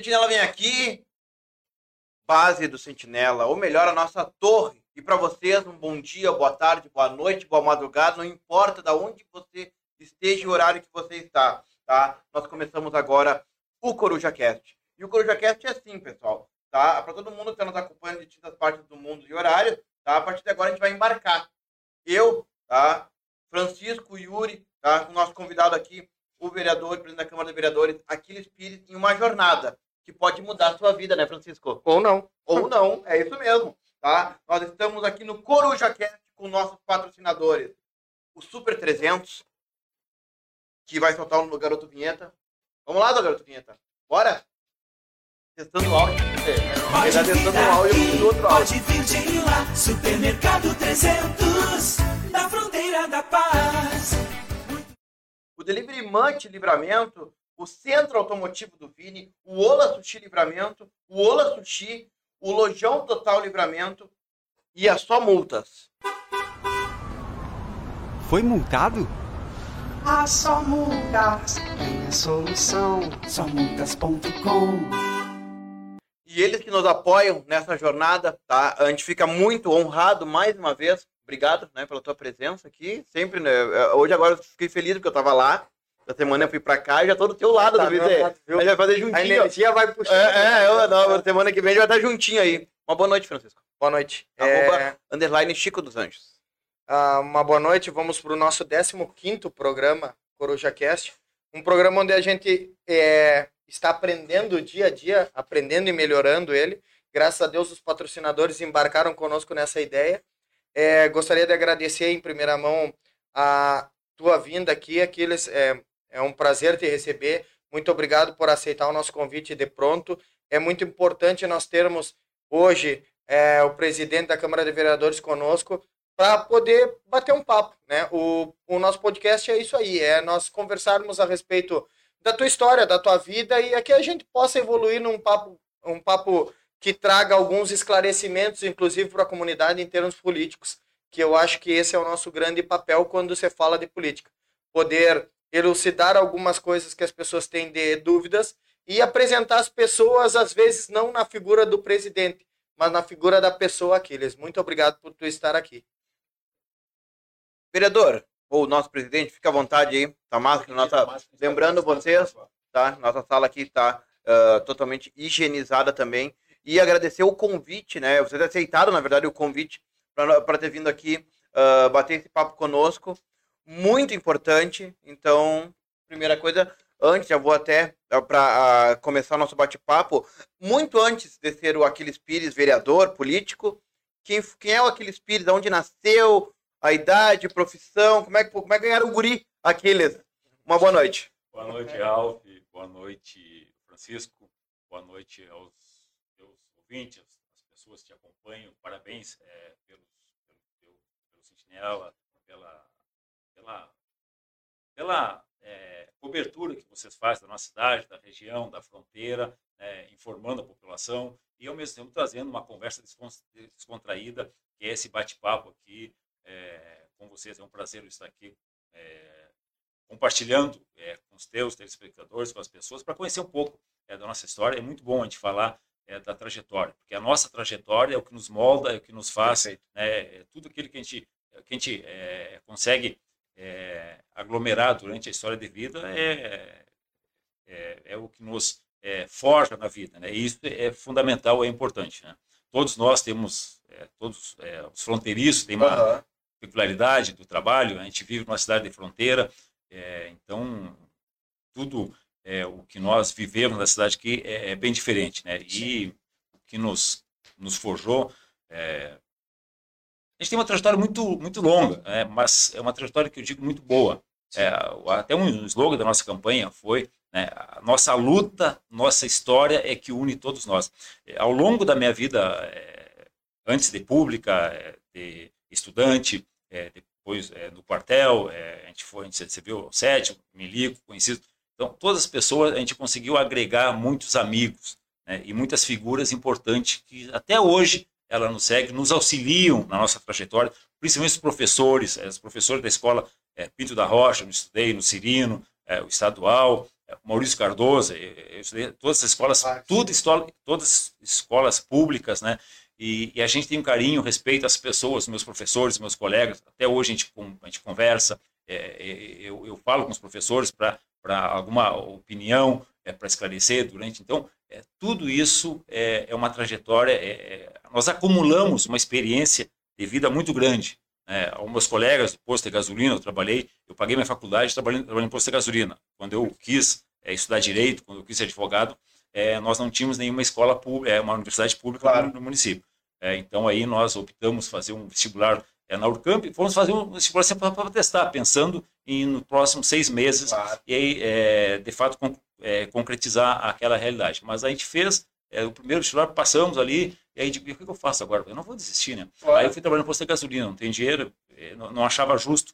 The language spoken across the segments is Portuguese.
Sentinela vem aqui, base do Sentinela, ou melhor, a nossa torre. E para vocês, um bom dia, boa tarde, boa noite, boa madrugada, não importa de onde você esteja o horário que você está, tá? Nós começamos agora o Coruja Cast. E o Coruja Cast é assim, pessoal, tá? Para todo mundo que está nos acompanhando de distintas partes do mundo e horários, tá? A partir de agora a gente vai embarcar. Eu, tá? Francisco, Yuri, tá? O nosso convidado aqui, o vereador, presidente da Câmara de Vereadores, Aquiles Pires, em uma jornada que pode mudar a sua vida, né, Francisco? Ou não. Ou não, é isso mesmo, tá? Nós estamos aqui no Coruja Cast com nossos patrocinadores, o Super 300, que vai soltar no Garoto Vinheta. Vamos lá, do Garoto Vinheta. Bora? Testando o áudio. Ele tá testando o áudio do outro áudio. Pode vir de lá, Supermercado 300, da fronteira da paz. o Delivery Munch Livramento, o Centro Automotivo do Vini, o Ola Sushi Livramento, o Ola Sushi, o Lojão Total Livramento e a Só Multas. Foi multado? A só multas tem a solução. Somultas.com E eles que nos apoiam nessa jornada, tá? A gente fica muito honrado mais uma vez. Obrigado, né, pela tua presença aqui. Sempre, né? Hoje agora eu fiquei feliz porque eu tava lá. Essa semana eu fui pra cá e já tô do teu lado, Tá do viu? A gente vai fazer A juntinho. ó. energia vai puxando. É, é, eu, não, semana que vem a gente vai estar juntinho aí. Uma boa noite, Francisco. Boa noite. É, Arroba, underline Chico dos Anjos. ah, uma boa noite. Vamos para o nosso 15º programa, Coruja Cast. Um programa onde a gente é, está aprendendo dia a dia, aprendendo e melhorando ele. Graças a Deus, os patrocinadores embarcaram conosco nessa ideia. É, gostaria de agradecer em primeira mão a tua vinda aqui, Aquiles. É, é um prazer te receber. Muito obrigado por aceitar o nosso convite de pronto. É muito importante nós termos hoje é, o presidente da Câmara de Vereadores conosco para poder bater um papo, né? O, o nosso podcast é isso aí, é nós conversarmos a respeito da tua história, da tua vida e aqui a gente possa evoluir num papo, um papo que traga alguns esclarecimentos, inclusive para a comunidade em termos políticos, que eu acho que esse é o nosso grande papel quando você fala de política, poder elucidar algumas coisas que as pessoas têm de dúvidas e apresentar as pessoas às vezes não na figura do presidente, mas na figura da pessoa Aquiles. Muito obrigado por tu estar aqui. Vereador, ou nosso presidente, fica à vontade aí. Tá massa, nossa, lembrando vocês, tá? Nossa sala aqui está totalmente higienizada também. E agradecer o convite, né? Vocês aceitaram, na verdade, o convite para ter vindo aqui ah, bater esse papo conosco. Muito importante. Então, primeira coisa, antes, já vou até para começar o nosso bate-papo. Muito antes de ser o Aquiles Pires, vereador, político, quem, quem é o Aquiles Pires? Onde nasceu? A idade, profissão? Como é como é que ganharam o guri, Aquiles? Uma boa noite. Boa noite, Ralf. Boa noite, Francisco. Boa noite aos teus ouvintes, às pessoas que acompanham. Parabéns eh, pelo, pelo, teu- pelo Sentinela, pela, pela, pela eh, cobertura que vocês fazem da nossa cidade, da região, da fronteira, né, informando a população e, ao mesmo tempo, trazendo uma conversa descon- descontraída, que é esse bate-papo aqui eh, com vocês. É um prazer estar aqui eh, compartilhando é, com os teus telespectadores, com as pessoas, para conhecer um pouco é, da nossa história. É muito bom a gente falar é, da trajetória, porque a nossa trajetória é o que nos molda, é o que nos faz, né, é tudo aquilo que a gente, que a gente é, consegue é, aglomerar durante a história de vida é, é, é o que nos é, forja na vida. Né? E isso é fundamental, é importante. Né? Todos nós temos, é, todos é, os fronteiriços têm uma, Aham. peculiaridade do trabalho. A gente vive numa cidade de fronteira, é, então tudo é, o que nós vivemos na cidade aqui é, é bem diferente, né? E o que nos nos forjou, é, a gente tem uma trajetória muito muito longa, né? mas é uma trajetória que eu digo muito boa. É, até um slogan da nossa campanha foi né, a nossa luta, nossa história é que une todos nós. É, ao longo da minha vida, é, antes de pública, é, de estudante, é, depois é, do quartel, é, a gente foi, a gente recebeu o sétimo, Milico, conhecido. Então, todas as pessoas, a gente conseguiu agregar muitos amigos né, e muitas figuras importantes que até hoje ela nos segue, nos auxiliam na nossa trajetória, principalmente os professores, eh, os professores da escola eh, Pinto da Rocha, onde estudei, no Cirino, eh, o estadual, Maurício Cardoso, eu estudei todas as escolas, Ah, tudo escola, todas escolas públicas, né? E, e a gente tem um carinho, respeito às pessoas, meus professores, meus colegas. Até hoje a gente, a gente conversa, é, é, eu, eu falo com os professores para alguma opinião, é, para esclarecer durante. Então, é, tudo isso é, é uma trajetória. é- é- nós acumulamos uma experiência de vida muito grande. É, aos meus colegas do posto de gasolina, eu trabalhei, eu paguei minha faculdade trabalhando, trabalhando em posto de gasolina. Quando eu quis é, estudar direito, quando eu quis ser advogado, é, nós não tínhamos nenhuma escola pública, uma universidade pública Claro. no, no município. Então aí nós optamos fazer um vestibular é, na Urcamp fomos fazer um sempre para testar, pensando em nos próximos seis meses Claro. e aí, é, de fato, con- é, concretizar aquela realidade. Mas a gente fez é, o primeiro vestibular, passamos ali, e aí, digo, o que eu faço agora? Eu não vou desistir, né? Aí eu fui trabalhando no posto de gasolina, não tem dinheiro, eh, não, não achava justo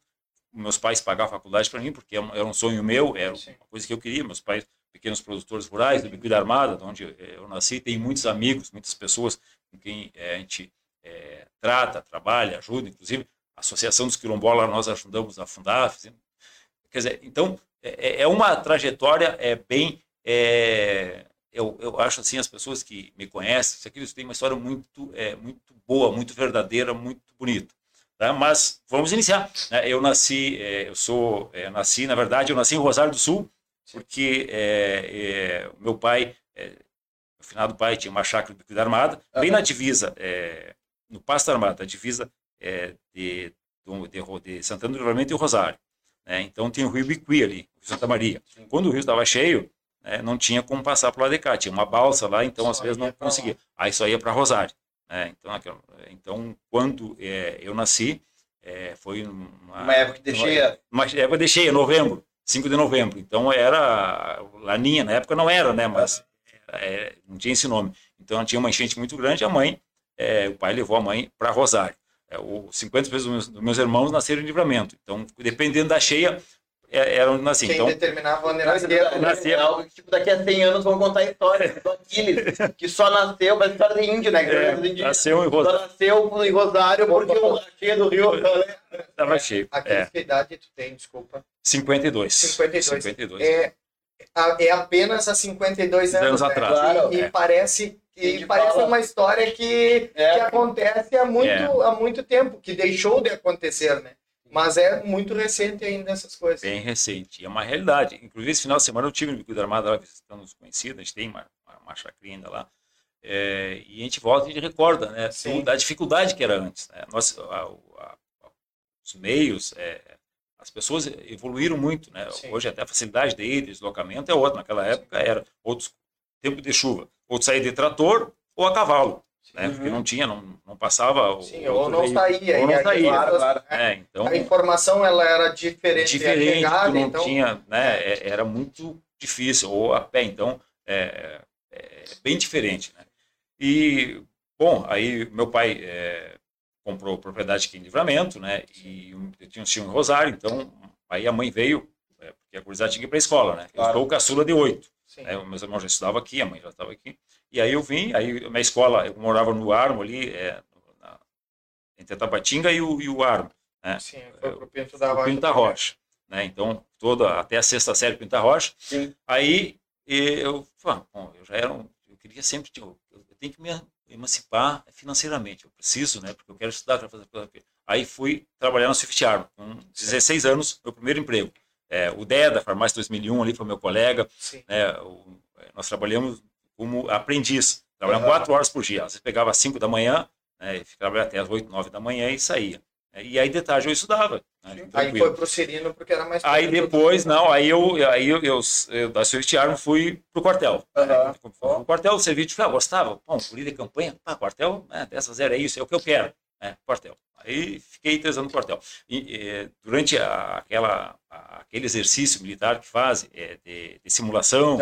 meus pais pagar a faculdade para mim, porque era um- era um sonho meu, era Sim. uma coisa que eu queria. Meus pais, pequenos produtores rurais, do Bico da Armada, de onde eh, eu nasci, tem muitos amigos, muitas pessoas com quem a gente eh, trata, trabalha, ajuda, inclusive a Associação dos Quilombolas nós ajudamos a fundar. Fizemos, quer dizer, então, é, é uma trajetória é, bem... é, eu, eu acho assim, as pessoas que me conhecem, isso aqui, eles têm uma história muito, é, muito boa, muito verdadeira, muito bonita. Tá? Mas vamos iniciar. né? Eu nasci, é, eu sou, é, nasci, na verdade, eu nasci em Rosário do Sul, porque é, é, o meu pai, é, o finado pai tinha uma chácara do Bico da Armada, bem na divisa, é, no Pasto da Armada, a divisa é, de, de, de Santana do Livramento e Rosário. né? Então tem o Rio Biqui ali, o Rio Santa Maria. Quando o rio estava cheio, né, não tinha como passar para lá de cá, tinha uma balsa lá, então às Só vezes ia não lá. conseguia. Aí só ia para Rosário. né? Então, aquela- então, quando é, eu nasci, é, foi uma, Uma época que deixei. uma época de cheia, novembro, 5 de novembro. Então era Laninha, na época não era, né? Mas é, não tinha esse nome. Então tinha uma enchente muito grande. A mãe, é, o pai levou a mãe para Rosário. É, o 50% dos meus, dos meus irmãos nasceram em livramento. Então, dependendo da cheia, é, era onde nasci. Quem Então, determinava É, nascia. algo que, tipo, daqui a 100 anos vão contar a história do Aquiles, que só nasceu, mas história de índio, né? é, os índios- nasceu em Só Rosário. nasceu em Rosário porque o cheia do Rio. Estava cheio. Aqueles É, que idade tu tem, desculpa. 52. 52. 52. É, a- é apenas há 52 anos, Anos né? atrás. Claro, e, é. parece, E e parece uma história que, É. que acontece há muito, É. há muito tempo, que deixou de acontecer, né? Mas é muito recente ainda essas coisas. bem recente. E é uma realidade. Inclusive, esse final de semana eu tive no Bico da Armada lá visitando os conhecidos, a gente tem uma, uma, uma chacrinha ainda lá. É, e a gente volta e a gente recorda né, Sim. da dificuldade que era antes. Né? Nós, a- a- a- os meios, é, as pessoas evoluíram muito. Né? Sim. Hoje até a facilidade de ir, deslocamento é outra. Naquela época era outros tempo de chuva. Ou sair de trator ou a cavalo. Né? Porque não tinha, não, não passava. o- Sim, ou não saía. Ou não aí saía. Claro, É, então, A informação ela era diferente, diferente, chegada, tu não então tinha, né, é- era muito difícil, ou a pé, então, é, é bem diferente, né. E, bom, aí meu pai é, comprou propriedade aqui em Livramento, né, e eu tinha um tio em Rosário, então, aí a mãe veio, é, porque a gurizada tinha que ir para a escola, né, eu Claro. sou o caçula de oito. Né, meus irmãos já estudavam aqui, a mãe já estava aqui, e aí eu vim, aí minha escola, eu morava no Armo ali, é, na- entre a Tabatinga e o, e o Armo, né, Sim, foi pro Pinto da o Rocha. Pinta Rocha, né? Então, toda até a sexta série Pinta Rocha. Sim. Aí eu, bom, eu já era, um, eu queria sempre, tipo, eu tenho que me emancipar financeiramente, eu preciso, né? Porque eu quero estudar, quero fazer coisa. Aí fui trabalhar na Swift Arm, com 16 anos, meu primeiro emprego. É, o Dé da farmácia 2001 ali foi meu colega, né? O- nós trabalhamos como aprendiz, trabalhando Aham. quatro horas por dia. Você pegava às 5 da manhã, né, e ficava até às 8, 9 da manhã e saía. E aí de tarde eu estudava. Né, Aí foi pro Cirino porque era mais Aí depois, não, aí eu, aí eu, eu, eu da Arm fui pro quartel. Aham. Fui pro quartel, o serviço, ah, gostava, bom, polícia de campanha, pá, quartel, né, dessas era isso, é o que eu quero, né, quartel. Aí fiquei três anos no quartel. E, eh, durante a- aquela, a- aquele exercício militar que fazem, eh, de, de simulação,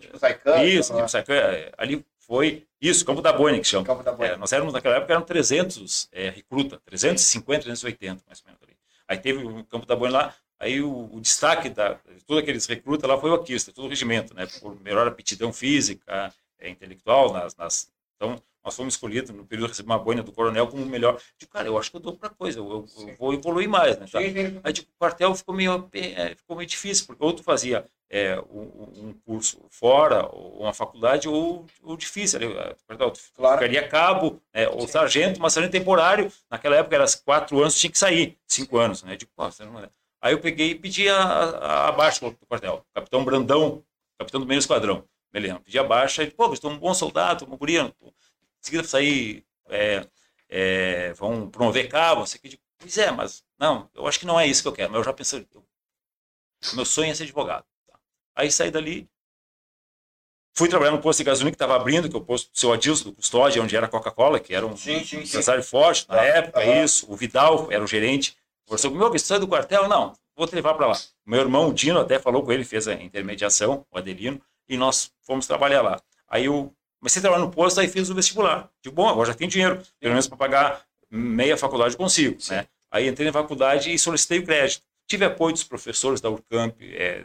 Tipo, Saican. isso, tipo, eh, ali foi isso, Campo da Boina que chama. É, nós éramos naquela época eram 300 é, recruta, 350, 380 mais ou menos ali. Aí teve o Campo da Boina lá, aí o, o destaque da de todos aqueles recrutas lá foi o Aquista, todo o regimento, né? Por melhor aptidão física, é, intelectual, nas, nas- então nós fomos escolhidos no período de receber uma boina do coronel como o melhor. Eu digo, cara, eu acho que eu dou para coisa, eu, eu, vou evoluir mais, né? Tá? Sim, sim. Aí tipo, o quartel ficou meio, é, ficou meio difícil, porque ou tu fazia é, um, um curso fora, ou uma faculdade, ou, ou difícil. ali, é, perdão, tu Claro. ficaria cabo, né, ou sargento, mas sargento temporário, naquela época era quatro anos, tinha que sair, cinco anos. Né? Eu digo, pô, você não é. Aí eu peguei e pedi a, a, a baixa do quartel, capitão Brandão, capitão do meio esquadrão, me lembro. Pedi a baixa, e, pô, estou um bom soldado, um guria, em seguida sair, é, é, vão promover cabo, não sei o que. Digo, Pois é, mas não, eu acho que não é isso que eu quero, mas eu já pensei, eu- meu sonho é ser advogado. tá? Aí saí dali, fui trabalhar no posto de gasolina que estava abrindo, que é o posto do seu Adilson, do Custódia, onde era a Coca-Cola, que era um Sim, sim, sim. empresário forte na Ah, época, aham. isso. O Vidal era o gerente. Conversou comigo, você sai do quartel? Não, vou te levar para lá. Meu irmão, o Dino, até falou com ele, fez a intermediação, o Adelino, e nós fomos trabalhar lá. Aí eu comecei a trabalhar no posto, aí fiz o vestibular. Digo, bom, agora já tenho dinheiro, pelo menos para pagar meia faculdade eu consigo, né? Aí entrei na faculdade e solicitei o crédito. Tive apoio dos professores da Urcamp, é,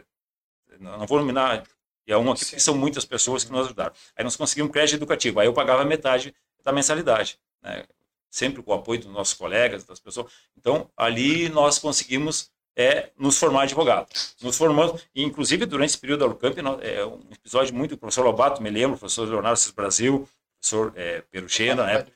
não vou nominar é um aqui, porque são muitas pessoas que nos ajudaram. Aí nós conseguimos um crédito educativo, aí eu pagava metade da mensalidade, né? sempre com o apoio dos nossos colegas, das pessoas. Então, ali nós conseguimos é, nos formar advogado. Nos formamos, e, inclusive durante esse período da Urcamp, nó- é um episódio muito, o professor Lobato, me lembro, o professor Leonardo Cis Brasil, professor é, Peruchena, né?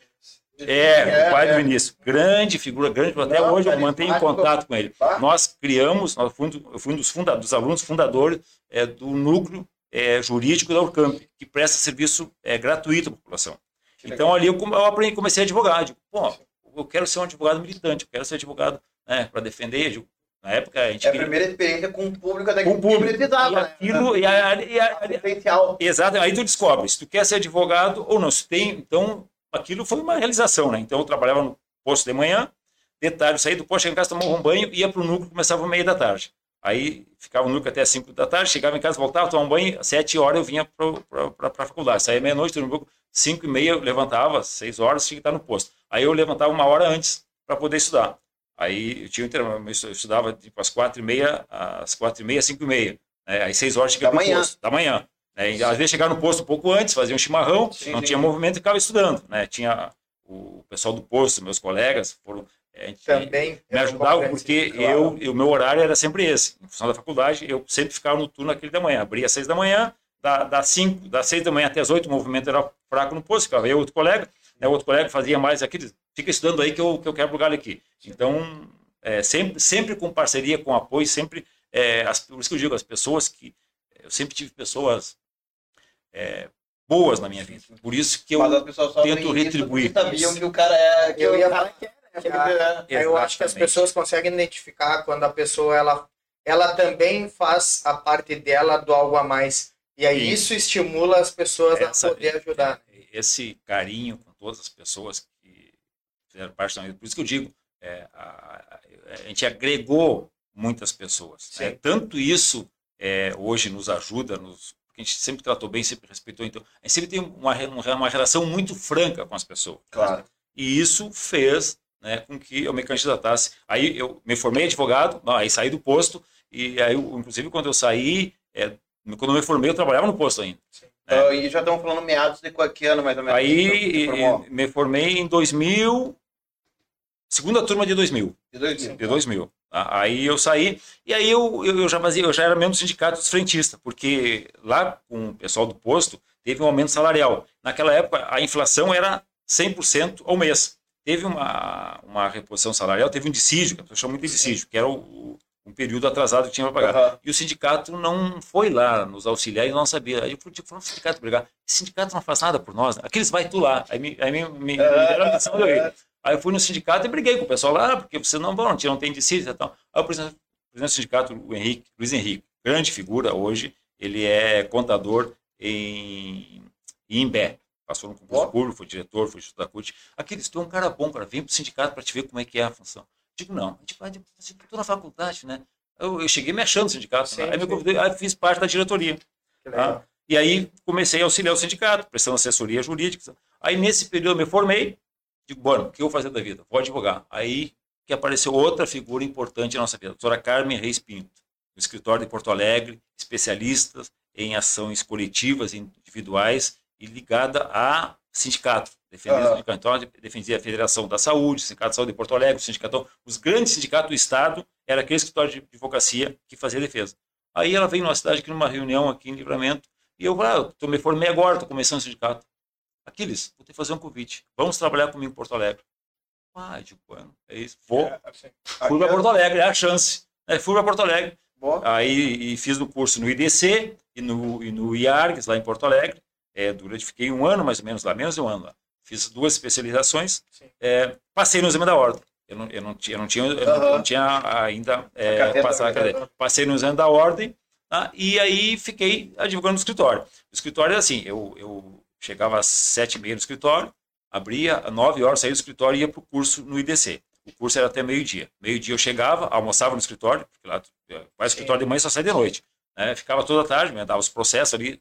É, o pai do Vinícius. Grande figura, grande. Até Não, hoje eu mantenho contato com ele. Bah. Nós criamos, nós do- eu fui um dos, funda, dos alunos fundadores é, do núcleo é, jurídico da Urcamp, que presta serviço é, gratuito à população. Então ali eu, eu aprendi, comecei a advogar. Digo, pô, eu quero ser um advogado militante, eu quero ser advogado né, para defender. Digo, na época a gente É a queria- primeira experiência com o público que com o público. precisava, E né? aquilo, e a- e a- a- Potencial. Exato, aí tu descobre se tu quer ser advogado ou não. Se tem, então, aquilo foi uma realização, né? Então, eu trabalhava no posto de manhã, de tarde, saía do posto, chegava em casa, tomava um banho, ia para o núcleo, começava meia da tarde. Aí, ficava no núcleo até cinco da tarde, chegava em casa, voltava, tomava um banho, às sete horas eu vinha para a faculdade. Saía meia-noite, dormia um pouco, cinco e meia eu levantava, seis horas, tinha que estar no posto. Aí eu levantava uma hora antes para poder estudar. Aí eu tinha um intervalo, eu estudava tipo às quatro e meia, às quatro e meia, cinco e meia. né? Aí seis horas chegava Da no manhã. posto, da manhã. né? E, às vezes chegava no posto um pouco antes, fazia um chimarrão, Sim, não sim. tinha movimento e ficava estudando. Né? Tinha o pessoal do posto, meus colegas, foram, eh, Também. me ajudavam porque eu, eu- o meu horário era sempre esse. Em função da faculdade, eu sempre ficava no turno aquele da manhã. Abria às seis da manhã, da, das cinco, das seis da manhã até as oito, o movimento era fraco no posto, ficava eu e outro colega. Né? Outro colega fazia mais aquele, fica estudando aí que eu, que eu quebro o galho aqui. Então, é, sempre, sempre com parceria, com apoio, sempre. É, as, por isso que eu digo, as pessoas que. Eu sempre tive pessoas é, boas na minha vida. Por isso que eu. Tento retribuir. sabiam que o cara é. Que Eu o ia falar é, que que a- é. Eu acho que as pessoas conseguem identificar quando a pessoa ela, ela também faz a parte dela do algo a mais. E aí Isso. isso estimula as pessoas Essa- a poder ajudar. Esse carinho com todas as pessoas que fizeram parte da. Por isso que eu digo, é, a, a- gente agregou muitas pessoas. né? Sim. Tanto isso é, hoje nos ajuda, nos, porque a gente sempre tratou bem, sempre respeitou. Então, a gente sempre tem uma, uma relação muito franca com as pessoas. Claro. E isso fez né, com que eu me candidatasse. Aí eu me formei advogado, aí saí do posto, e aí, inclusive, quando eu saí, é, quando eu me formei, eu trabalhava no posto ainda. É. Ah, e já estamos falando meados de que ano, mais ou menos? Aí me formei em 2000, segunda turma de 2000, De 2000. de 2000. tá? Aí eu saí e aí eu, eu, já fazia, eu já era membro do sindicato dos frentistas, porque lá com o pessoal do posto teve um aumento salarial. Naquela época a inflação era 100% ao mês. Teve uma, uma reposição salarial, teve um dissídio, que a pessoa chama muito de dissídio, que era o- um período atrasado que tinha para pagar. Aham. E o sindicato não foi lá nos auxiliar e não sabia. Aí eu fui tipo, o sindicato brigar. Esse sindicato não faz nada por nós. Né? Aqueles vai tu lá. Aí me, aí me, me, me. Aí eu fui no sindicato e briguei com o pessoal lá, ah, porque vocês não vão, não tem dissídio e tal. Aí o presidente, o presidente do sindicato, o Henrique, Luiz Henrique, grande figura hoje, ele é contador em, em Imbé. Passou no concurso Ó. público, foi diretor, foi da CUT. Aqueles, tu é um cara bom, cara, vem pro sindicato para te ver como é que é a função. Digo, não, tipo, ah, tipo, estou na faculdade, né? Eu, eu cheguei me achando no sindicato, Sim, né? aí me convidei, aí fiz parte da diretoria. Tá? E aí comecei a auxiliar o sindicato, prestando assessoria jurídica. Aí nesse período eu me formei, digo, bom, o que eu vou fazer da vida? Vou advogar. Aí que apareceu outra figura importante na nossa vida, a doutora Carmen Reis Pinto, no escritório de Porto Alegre, especialistas em ações coletivas e individuais e ligada a sindicato. Defender o Aham. sindicato. Então, defendia a Federação da Saúde, o Sindicato de Saúde de Porto Alegre, o sindicato, os grandes sindicatos do Estado, era aquele escritório de advocacia que fazia defesa. Aí ela veio numa cidade aqui, numa reunião aqui em Livramento, e eu falei, ah, eu me formei agora, estou começando o sindicato. Aquiles, vou ter que fazer um convite. Vamos trabalhar comigo em Porto Alegre. Ah, digo, bueno, é isso. Vou. assim, Fui para Porto Alegre, é a chance. É, fui para Porto Alegre. Boa. Aí e fiz o curso no IDC e no, e no IARGS, lá em Porto Alegre. É, durante, fiquei um ano mais ou menos lá, menos de um ano lá. Fiz duas especializações. É, passei no exame da ordem. Eu não, eu não, tinha, eu não, tinha, eu não- eu não tinha ainda é, passado a cadeira. Passei no exame da ordem tá? e aí fiquei advogando no escritório. O escritório é assim, eu, eu chegava às sete e meia no escritório, abria, às nove horas saía do escritório e ia para o curso no IDC. O curso era até meio-dia. Meio-dia eu chegava, almoçava no escritório, porque lá faz escritório de manhã só sai de noite. Né? Ficava toda a tarde, me dava os processos ali.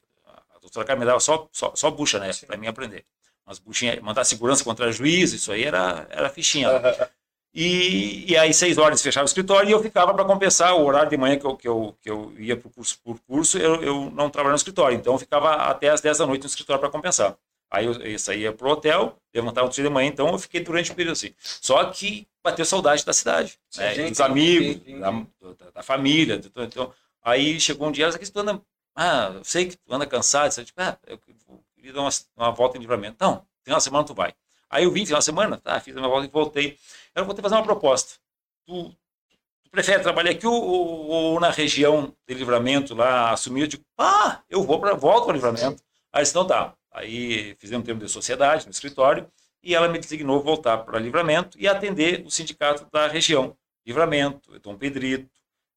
A doutora Carmen me dava só, só, só bucha, né? Para mim aprender. Umas buchinhas, mandar segurança contra juiz, isso aí era, era fichinha. E, e aí, seis horas fechava o escritório e eu ficava para compensar o horário de manhã que eu, que eu, que eu ia para o curso, por curso, eu, eu não trabalhava no escritório. Então, eu ficava até as 10 da noite no escritório para compensar. Aí eu, eu saía pro hotel, levantava outro dia de manhã, então eu fiquei durante o período assim. Só que bateu saudade da cidade, né? Sim, dos amigos, da, da- da família. tudo. Então, aí chegou um dia, aqui tu anda, ah, eu sei que tu anda cansado, você, tipo, ah, eu queria dar uma, uma volta em livramento. Não, final de semana tu vai. Aí eu vim final de semana, tá, fiz a minha volta e voltei. Eu vou que fazer uma proposta. Tu, tu prefere trabalhar aqui ou, ou- ou na região de livramento lá, assumir? Eu digo, ah, eu vou para volto para livramento. Aí disse, então tá. Aí fizemos um termo de sociedade no escritório e ela me designou voltar para livramento e atender o sindicato da região. Livramento, Dom Pedrito,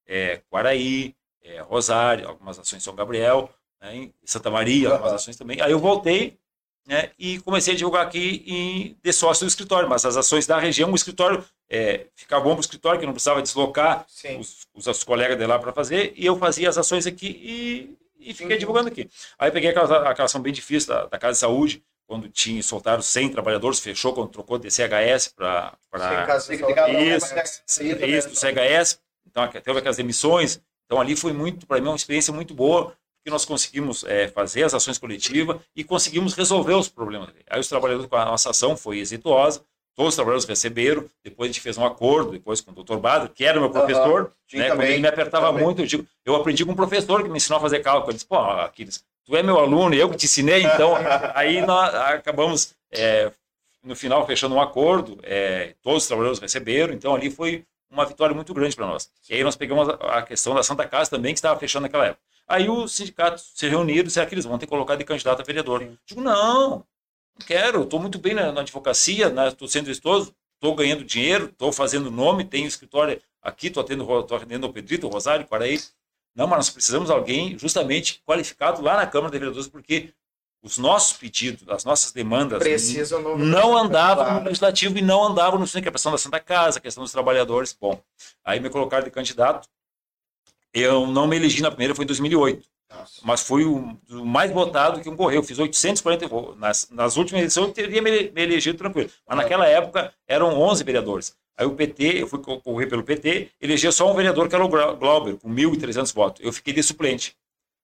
é, Quaraí, é, Rosário, algumas ações em São Gabriel, né, em Santa Maria, algumas ações também. Aí eu voltei né, e comecei a divulgar aqui em, de sócio do escritório, mas as ações da região, o escritório é, ficava bom para o escritório, que não precisava deslocar Sim. os, os, os colegas de lá para fazer, e eu fazia as ações aqui e, e fiquei divulgando aqui. Aí peguei aquela, aquela ação bem difícil da, da Casa de Saúde, quando tinha soltaram 100 trabalhadores, fechou quando trocou de CHS para lá, isso, mas é isso, do CHS. Então, teve aquelas emissões. Então, ali foi muito, para mim, uma experiência muito boa, porque nós conseguimos é, fazer as ações coletivas e conseguimos resolver os problemas. Aí, os trabalhadores com a nossa ação foi exitosa, todos os trabalhadores receberam. Depois, a gente fez um acordo, depois com o doutor Badro, que era meu professor. Sim, né, quando ele me apertava também. muito, eu digo, eu aprendi com um professor que me ensinou a fazer cálculo. Ele disse, pô, Aquiles, tu é meu aluno, eu que te ensinei, então. aí nós acabamos, é, no final, fechando um acordo, é, todos os trabalhadores receberam, então ali foi uma vitória muito grande para nós. E aí nós pegamos a, questão da Santa Casa também, que estava fechando naquela época. Aí os sindicatos se reuniram e disseram que eles vão ter que colocar de candidato a vereador. Sim. Digo, não, não quero, estou muito bem na, na advocacia, estou sendo exitoso, estou ganhando dinheiro, estou fazendo nome, tenho escritório aqui, estou atendendo, tô atendendo o Pedrito, o Rosário, Quaraí. Não, mas nós precisamos de alguém justamente qualificado lá na Câmara de Vereadores, porque os nossos pedidos, as nossas demandas Precisa não andavam Claro. no legislativo e não andavam no que é a questão da Santa Casa, a questão dos trabalhadores. Bom, aí me colocaram de candidato. Eu não me elegi na primeira, foi em 2008 Nossa. mas foi o, o mais votado que concorreu. Fiz 840 votos. Nas, nas últimas eleições eu teria me, me elegido tranquilo. Mas naquela época eram 11 vereadores. Aí o PT, eu fui concorrer pelo PT, elegeu só um vereador que era o Glau- Glauber, com 1.300 votos. Eu fiquei de suplente.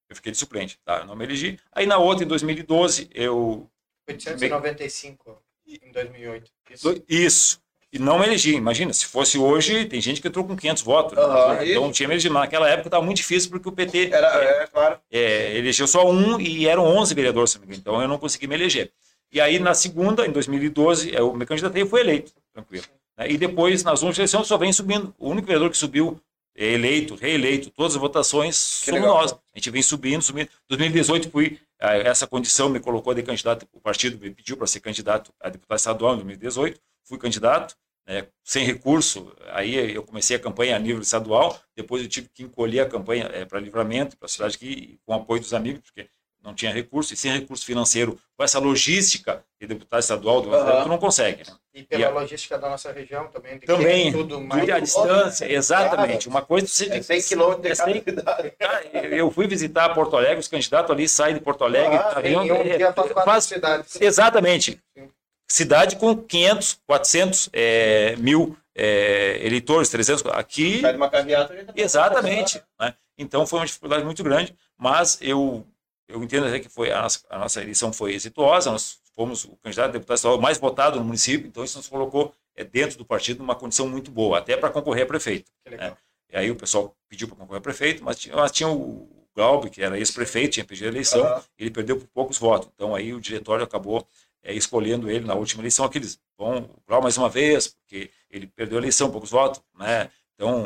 Eu fiquei de suplente, tá? Eu não me elegi. Aí na outra, em 2012, eu. 895 em 2008. Isso. Isso. E não me elegi. Imagina, se fosse hoje, tem gente que entrou com 500 votos. né? Aham, então tinha me elegido. Mas naquela época estava muito difícil, porque o PT Era, é, claro. é, elegeu só um e eram 11 vereadores, então eu não consegui me eleger. E aí, na segunda, em 2012, eu me candidatei e fui eleito, tranquilo. né? E depois, nas últimas eleições, só vem subindo. O único vereador que subiu, é eleito, reeleito, todas as votações, Que somos legal. nós. A gente vem subindo, subindo. Em 2018, fui, ah, essa condição me colocou de candidato, o partido me pediu para ser candidato a deputado estadual em 2018, fui candidato, né, sem recurso, aí eu comecei a campanha a nível estadual, depois eu tive que encolher a campanha para livramento, para a cidade aqui, com apoio dos amigos, porque não tinha recurso, e sem recurso financeiro, com essa logística de deputado estadual, do Aham. tu não consegue. Né? E pela a- logística da nossa região também. tem Também, ter tudo mais. À distância, exatamente. Uma coisa você É 100 quilômetros de É cada 100 cidade. Cara, eu fui visitar Porto Alegre, os candidatos ali saem de Porto Alegre. Ah, tá Tem vendo? um dia para quatro Faz- cidades. Exatamente. Sim. Cidade com 500, 400 é, mil é, eleitores, 300. Aqui, Sai de uma carreata. tá- exatamente. Né? Então foi uma dificuldade muito grande, mas eu, eu entendo até que foi, a, nossa, a nossa eleição foi exitosa, nós fomos o candidato a deputado estadual mais votado no município, então isso nos colocou é, dentro do partido numa condição muito boa, até para concorrer a prefeito. Né? E aí o pessoal pediu para concorrer a prefeito, mas tinha, mas tinha o Glauber, que era ex-prefeito, tinha pedido a eleição, uhum. ele perdeu por poucos votos. Então aí o diretório acabou é, escolhendo ele na última eleição, aqueles, bom, o Glauber mais uma vez, porque ele perdeu a eleição, poucos votos, né? Então,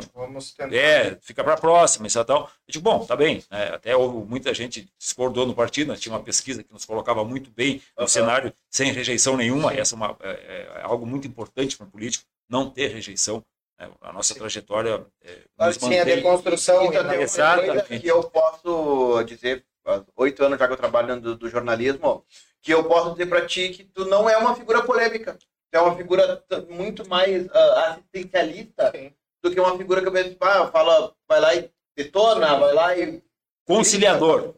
é, fica para a próxima, e tal. Eu digo, bom, tá bem. Né? Até houve, muita gente discordou no partido, nós tinha uma pesquisa que nos colocava muito bem no uhum. cenário, sem rejeição nenhuma. Essa é, uma, é, é algo muito importante para o político, não ter rejeição. Né? A nossa trajetória é, nos Sim, mantém... a deconstrução. Então, Exatamente. que eu posso dizer, há oito anos já que eu trabalho do, do jornalismo, que eu posso dizer para ti que tu não é uma figura polêmica. Tu é uma figura muito mais uh, assistencialista. Sim do que uma figura que ah, fala, vai lá e detona, vai lá e. Conciliador.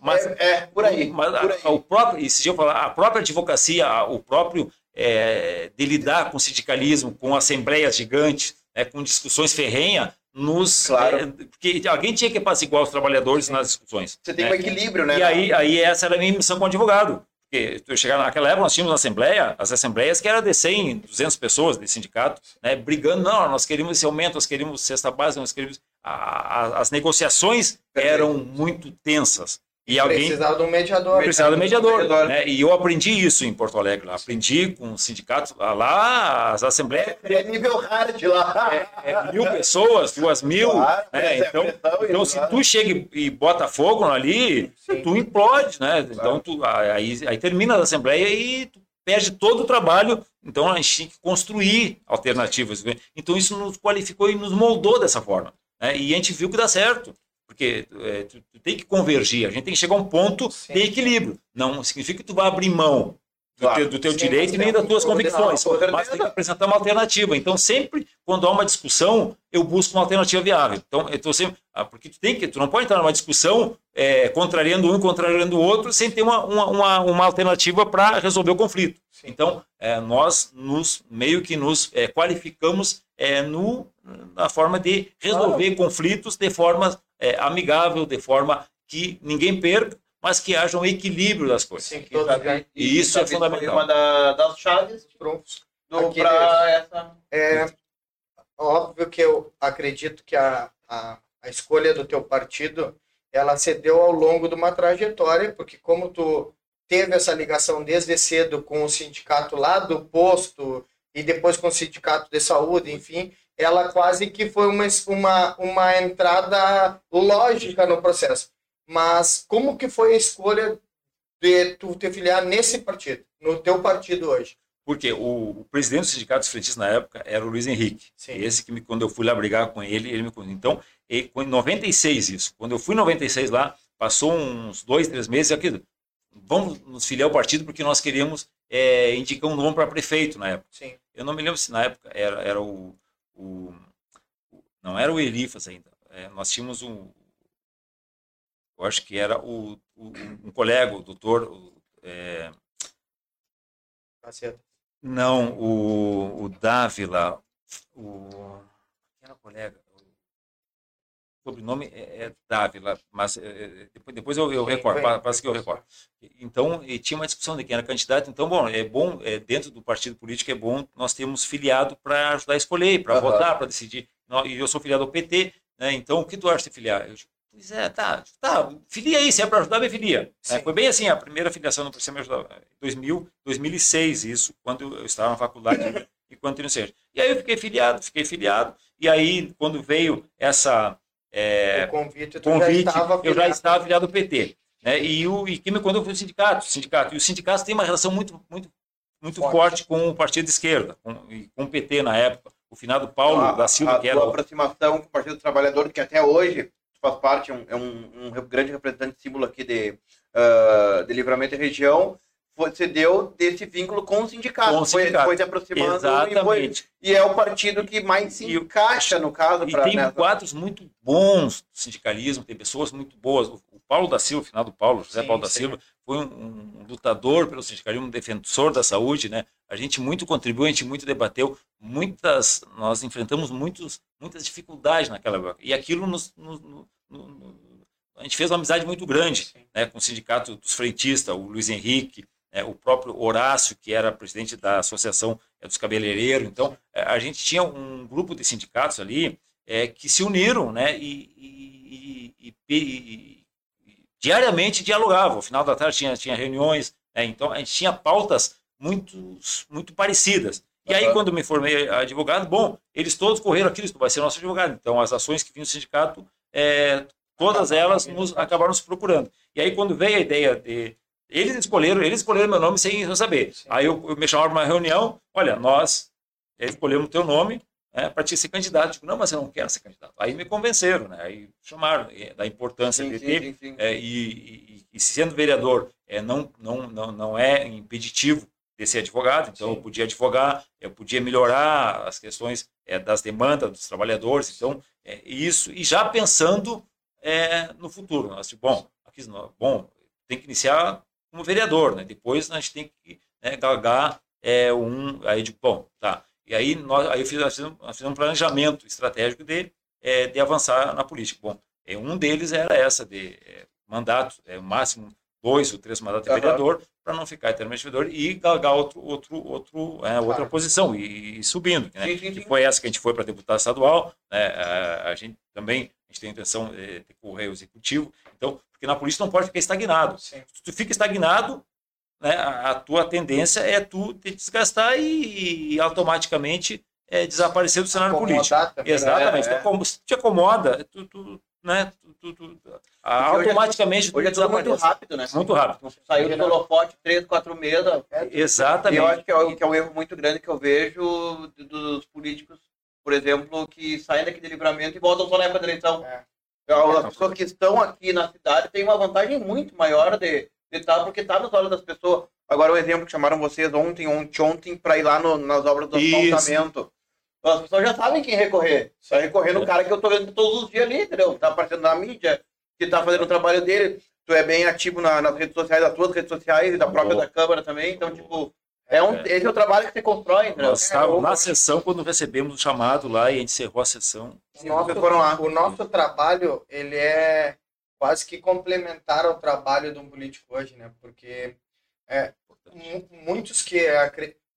Mas, é, é, por aí. Mas por aí. A, o próprio, esse eu falar, a própria advocacia, o próprio é, de lidar com sindicalismo, com assembleias gigantes, né, com discussões ferrenhas, nos. Claro. É, porque alguém tinha que igual os trabalhadores nas discussões. Você tem né? um equilíbrio, né? E aí, aí essa era a minha missão como advogado. Porque eu chegar naquela época, nós tínhamos assembleia, as assembleias que era de 100, 200 pessoas de sindicato, né, brigando, não, nós queríamos esse aumento, nós queríamos cesta básica, nós queríamos... A, a, as negociações eram muito tensas. E alguém precisava de um mediador. Precisava de um mediador. mediador. Né? E eu aprendi isso em Porto Alegre. Lá. Aprendi com os sindicatos lá, as assembleias. É, nível hard lá. É, é mil pessoas, duas mil. Claro, né? Então, então se tu chega e bota fogo ali, Sim. tu implode, né? Claro. Então tu, aí, aí termina a assembleia e tu perde todo o trabalho. Então a gente tem que construir alternativas. Então isso nos qualificou e nos moldou dessa forma. Né? E a gente viu que dá certo. Porque é, tu, tu, tem que convergir, a gente tem que chegar a um ponto Sim. de equilíbrio. Não significa que tu vai abrir mão do claro. teu, do teu direito e nem das tuas convicções, mas tem que apresentar uma alternativa. Então, sempre quando há uma discussão, eu busco uma alternativa viável. Então, eu sempre, ah, porque tu tem que, tu não pode entrar numa discussão é, contrariando um, contrariando o outro, sem ter uma, uma, uma, uma alternativa para resolver o conflito. Sim. Então, é, nós nos meio que nos é, qualificamos é, no, na forma de resolver conflitos de forma é, amigável, de forma que ninguém perca, mas que haja um equilíbrio das coisas. Sim, e, e isso é fundamental. Uma da, das chaves para essa. É óbvio que eu acredito que a, a, a escolha do teu partido ela se deu ao longo de uma trajetória, porque como tu teve essa ligação desde cedo com o sindicato lá do posto e depois com o sindicato de saúde, enfim, ela quase que foi uma, uma, uma entrada lógica no processo. Mas como que foi a escolha de tu te filiar nesse partido, no teu partido hoje? Porque o, o presidente do sindicato dos frentistas na época era o Luiz Henrique. Sim. Esse que me, quando eu fui lá brigar com ele, ele me Então, em 96 isso. Quando eu fui em 96 lá, passou uns dois, três meses, aqui, vamos nos filiar ao partido porque nós queríamos é, indicar um nome para prefeito na época. Sim. Eu não me lembro se na época era, era o o, não era o Elifas ainda. É, nós tínhamos um, eu acho que era o, o um colega, o doutor. O, é, não, o, o Dávila, o. Quem era o colega? Sobrenome é, é Dávila, mas é, é depois, depois eu, eu recordo, parece que eu recordo. Então, tinha uma discussão de quem era candidato. Então, bom, é bom, é, dentro do partido político, é bom nós termos filiado para ajudar a escolher, para uhum. votar, para decidir. E eu sou filiado ao PT, né? então o que tu acha de filiar? Eu digo, pois é, tá, tá, filia aí, se é para ajudar, me filia. É, foi bem assim, a primeira filiação no Polícia me ajudou, 2000, 2006, isso, quando eu estava na faculdade, e quando não seja. E aí eu fiquei filiado, fiquei filiado, e aí quando veio essa é, o convite, convite já eu já estava afiliado ao PT. Né? E, o, e quando eu fui sindicato, sindicato, e os sindicatos têm uma relação muito, muito, muito forte. forte com o partido de esquerda, com, com o PT na época. O finado Paulo a, da Silva, a, que era. A aproximação com o Partido Trabalhador, que até hoje faz parte, é um, é um, um grande representante símbolo aqui de, uh, de Livramento e Região, você deu desse vínculo com o sindicato. Com o sindicato. Foi, foi se aproximando Exatamente. E, foi, e, é o partido que mais se e, encaixa, no caso. E pra, tem nessa... quadros muito bons do sindicalismo, tem pessoas muito boas. O, Paulo da Silva, final do Paulo, José sim, Paulo da sim. Silva, foi um, um, lutador pelo sindicalismo, um defensor da saúde, né? A gente muito contribuiu, a gente muito debateu, muitas, nós enfrentamos muitos, muitas dificuldades naquela época. E aquilo nos, nos, nos, nos a gente fez uma amizade muito grande né, com o sindicato dos freitistas, o Luiz Henrique, né, o próprio Horácio, que era presidente da Associação é, dos Cabeleireiros. Então, é, a gente tinha um grupo de sindicatos ali é, que se uniram né, e, e, e, e, diariamente dialogavam. Ao final da tarde tinha, tinha reuniões, né, então a gente tinha pautas muito, muito parecidas. E aí, quando me formei advogado, bom, eles todos correram aqui, isso vai ser nosso advogado. Então, as ações que vinham do sindicato, é, todas elas nos, acabaram nos procurando. E aí, quando veio a ideia de. Eles escolheram, eles escolheram meu nome sem eu saber. Sim. Aí eu, eu, me chamaram para uma reunião, olha, nós escolhemos o teu nome né, para te ser candidato. Digo, não, mas eu não quero ser candidato. Aí me convenceram, né? Aí chamaram da importância sim, de ter. Sim, sim, é, e, e, e, sendo vereador, é, não, não, não, não é impeditivo de ser advogado, então eu podia advogar, eu podia melhorar as questões é, das demandas dos trabalhadores, então é, isso, e já pensando no futuro. Nós, bom, aqui, bom, tem que iniciar como vereador, né? depois a gente tem que né, galgar é, um, aí de bom, tá, e aí, nós, aí eu fiz, nós fizemos, nós fizemos um planejamento estratégico de, é, de avançar na política. Bom, é, um deles era essa, de é, mandato, é, o máximo dois ou três mandatos de uhum. vereador, para não ficar eternamente vereador e galgar outro, outro, outro, é, outra claro. posição e, e subindo. Né? Sim, sim, sim. foi essa que a gente foi para deputado estadual, né? a, a, gente também a gente tem a intenção de, de correr o executivo, então, porque na política não pode ficar estagnado. Se tu fica estagnado, né, a, a, tua tendência é tu te desgastar e, e automaticamente é, desaparecer do cenário político. Também, Exatamente. Né? Então, se te acomoda, tu, tu, né, tu, tu, automaticamente hoje é, tudo muito rápido, né? Muito rápido. Saiu do holofote três, quatro meses. Exatamente. E eu acho que é, que é um erro muito grande que eu vejo dos políticos, por exemplo, que saem daqui de livramento e voltam só na época da eleição. É. As pessoas que estão aqui na cidade têm uma vantagem muito maior de e tal, porque tá nos olhos das pessoas. Agora, o exemplo que chamaram vocês ontem, ontem, ontem, para ir lá no, nas obras do asfaltamento. As pessoas já sabem quem recorrer. Vai recorrer no cara que eu tô vendo todos os dias ali, entendeu? Tá aparecendo na mídia, que tá fazendo o trabalho dele. Tu é bem ativo na, nas redes sociais, das tuas redes sociais e da própria da Câmara também. Então, tipo, é um, esse é o trabalho que você constrói, entendeu? Nós estávamos na sessão quando recebemos o chamado lá e a gente encerrou a sessão. Nosso, foram lá. O nosso trabalho, ele é quase que complementar ao trabalho de um político hoje, né? Porque é, muitos que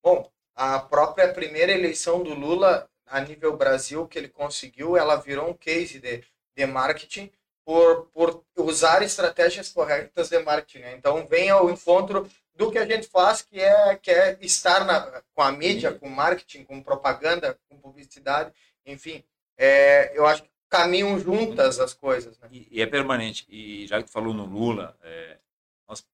bom, a própria primeira eleição do Lula a nível Brasil que ele conseguiu, ela virou um case de, de marketing por, por usar estratégias corretas de marketing. Né? Então vem ao encontro do que a gente faz, que é, que é estar na, com a mídia, com marketing, com propaganda, com publicidade, enfim. É, eu acho que caminham juntas as coisas. Né? E, e, é permanente. E já que tu falou no Lula, é, nós,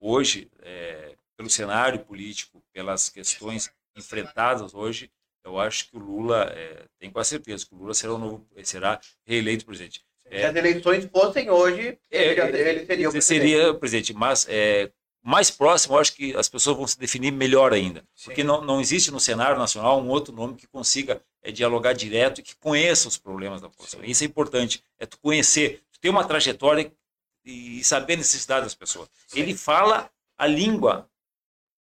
hoje, é, pelo cenário político, pelas questões enfrentadas hoje, eu acho que o Lula, é, tenho quase certeza que o Lula será, o novo, será reeleito presidente. Se as eleições fossem hoje, ele, já, ele seria o presidente. Seria o presidente, mas é, mais próximo, eu acho que as pessoas vão se definir melhor ainda. Sim. Porque não, não existe no cenário nacional um outro nome que consiga é, dialogar direto e que conheça os problemas da população. Isso é importante, é tu conhecer, tu ter uma trajetória e saber a necessidade das pessoas. Sim. Ele fala a língua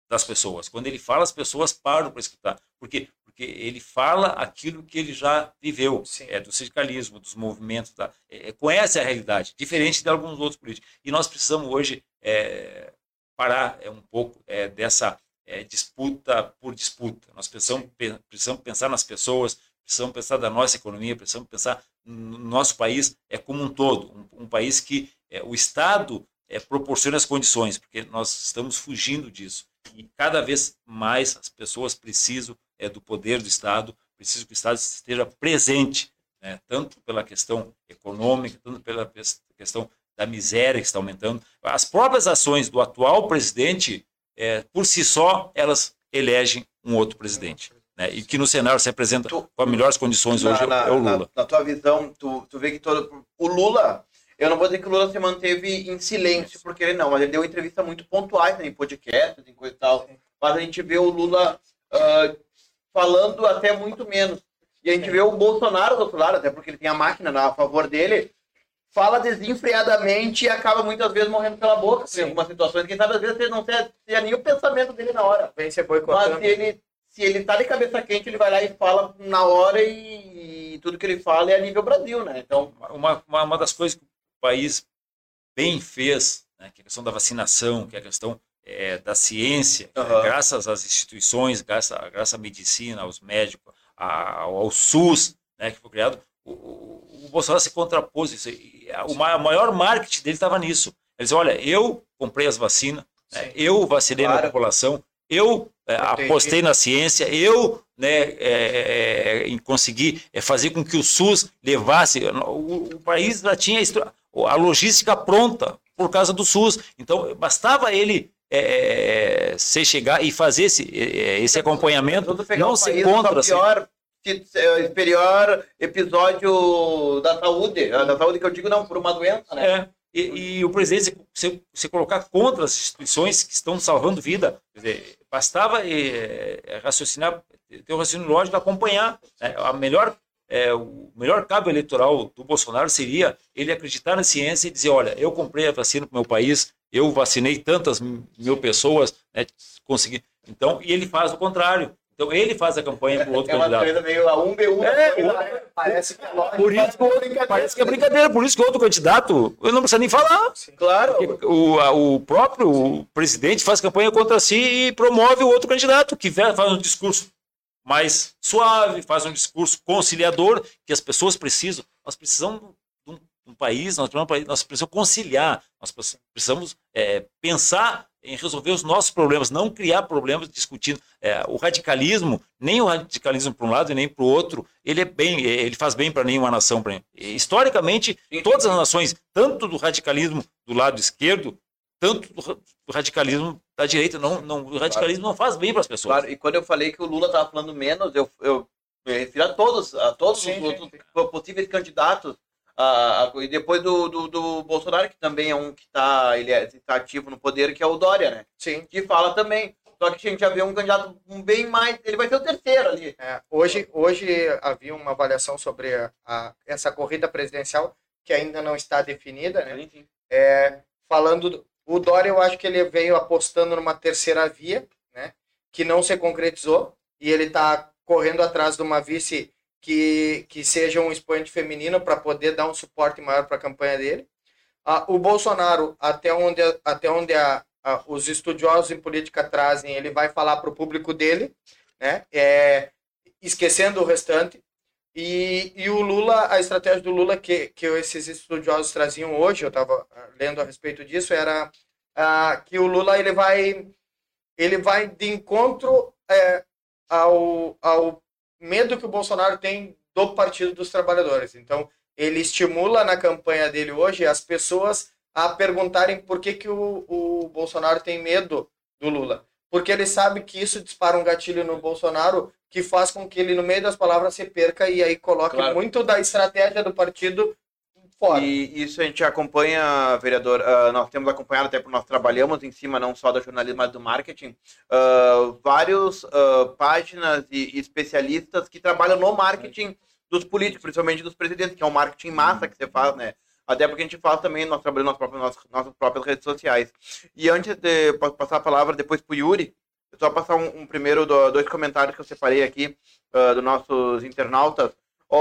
das pessoas. Quando ele fala, as pessoas param para escutar. Por quê? Porque ele fala aquilo que ele já viveu, Sim. é do sindicalismo, dos movimentos, da, é, conhece a realidade, diferente de alguns outros políticos. E nós precisamos hoje é, parar é, um pouco é, dessa é, disputa por disputa. Nós precisamos, precisamos pensar nas pessoas, precisamos pensar da nossa economia, precisamos pensar no nosso país é como um todo, um, um país que é, o Estado é, proporciona as condições, porque nós estamos fugindo disso. E cada vez mais as pessoas precisam é, do poder do Estado, precisam que o Estado esteja presente, né, tanto pela questão econômica, tanto pela questão da miséria que está aumentando. As próprias ações do atual presidente, é, por si só, elas elegem um outro presidente. Né? E que no cenário se apresenta tu, com as melhores condições na, hoje na, é o Lula. Na, na, tua visão, tu, tu vê que todo, o Lula, eu não vou dizer que o Lula se manteve em silêncio, porque ele não, mas ele deu entrevistas muito pontuais né, em podcasts, em coisa e tal. Mas a gente vê o Lula uh, falando até muito menos. E a gente vê o Bolsonaro do outro lado, até porque ele tem a máquina a favor dele, fala desenfreadamente e acaba muitas vezes morrendo pela boca em algumas situações. Quem sabe às vezes você não tem nem o pensamento dele na hora. Vem ser boicotando. Mas ele, se ele tá de cabeça quente, ele vai lá e fala na hora e, e tudo que ele fala é a nível Brasil, né? Então, uma, uma, uma das coisas que o país bem fez, né, que é a questão da vacinação, que é a questão é, da ciência, Aham. graças às instituições, graças, graças à medicina, aos médicos, ao SUS, né, que foi criado, o, o, Bolsonaro se contrapôs. Isso, a- o ma- maior marketing dele estava nisso. Ele dizia, olha, eu comprei as vacinas, né, eu vacinei Claro. a população, eu é, apostei na ciência, eu né, é, é, em conseguir é, fazer com que o SUS levasse. O, o país já tinha a logística pronta por causa do SUS. Então, bastava ele é, se chegar e fazer esse, é, esse acompanhamento, não o se país contra. assim. pior, se- pior episódio da saúde. Da saúde que eu digo não, por uma doença, né? É, e, e o presidente, se, colocar contra as instituições que estão salvando vida, dizer, bastava eh, eh, raciocinar, ter um raciocínio lógico, acompanhar. né? A melhor, eh, o melhor cabo eleitoral do Bolsonaro seria ele acreditar na ciência e dizer: olha, eu comprei a vacina para o meu país, eu vacinei tantas mil pessoas, né, consegui. Então, e ele faz o contrário. Então, ele faz a campanha para o outro É uma candidato. coisa meio a 1B1. É, coisa, Parece que é lógico. Por isso, que- parece que é brincadeira, por isso que o outro candidato, eu não precisa nem falar. Claro. Porque O, a- o próprio presidente faz campanha contra si e promove o outro candidato, que faz um discurso mais suave, faz um discurso conciliador, que as pessoas precisam. Nós precisamos de um, de um país, nós precisamos, nós precisamos conciliar, nós precis- precisamos é, pensar em resolver os nossos problemas, não criar problemas discutindo. É, o radicalismo, nem o radicalismo para um lado e nem para o outro, ele é bem, ele faz bem para nenhuma nação. pra- Historicamente, todas as nações, tanto do radicalismo do lado esquerdo, tanto do, ra- do radicalismo da direita, não, não, o radicalismo não faz bem para as pessoas. Claro, e quando eu falei que o Lula estava falando menos, eu, eu me refiro a todos, a todos Sim, os outros possíveis candidatos. E depois do, do, do Bolsonaro, que também é um que está ele é, tá ativo no poder, que é o Dória, né? Sim. Que fala também. Só que a gente já vê um candidato bem mais. Ele vai ser o terceiro ali. É, hoje, hoje havia uma avaliação sobre a, a- essa corrida presidencial que ainda não está definida, né? Enfim. É, falando do, o Dória, eu acho que ele veio apostando numa terceira via, né? Que não se concretizou e ele está correndo atrás de uma vice que, que seja um expoente feminino para poder dar um suporte maior para a campanha dele. Ah, o Bolsonaro, até onde, até onde a, a- os estudiosos em política trazem, ele vai falar para o público dele, né? É, esquecendo o restante. E, e o Lula, a estratégia do Lula que, que esses estudiosos traziam hoje, eu estava lendo a respeito disso, era ah, que o Lula ele vai, ele vai de encontro é, ao, ao medo que o Bolsonaro tem do Partido dos Trabalhadores. Então, ele estimula na campanha dele hoje as pessoas a perguntarem por que, que o, o Bolsonaro tem medo do Lula. Porque ele sabe que isso dispara um gatilho no Bolsonaro que faz com que ele, no meio das palavras, se perca e aí coloque Claro. muito da estratégia do partido fora. E isso a gente acompanha, vereador. ah, nós temos acompanhado, até porque nós trabalhamos em cima não só do jornalismo, mas do marketing. ah, vários ah, páginas e, especialistas que trabalham no marketing dos políticos, principalmente dos presidentes, que é um marketing massa que você faz, né? Até porque a gente faz também, nós trabalhamos nas próprias, nossas, nossas próprias redes sociais. E antes de pa- passar a palavra depois para o Yuri, eu só passar um, um primeiro, do- dois comentários que eu separei aqui ah, dos nossos internautas. O,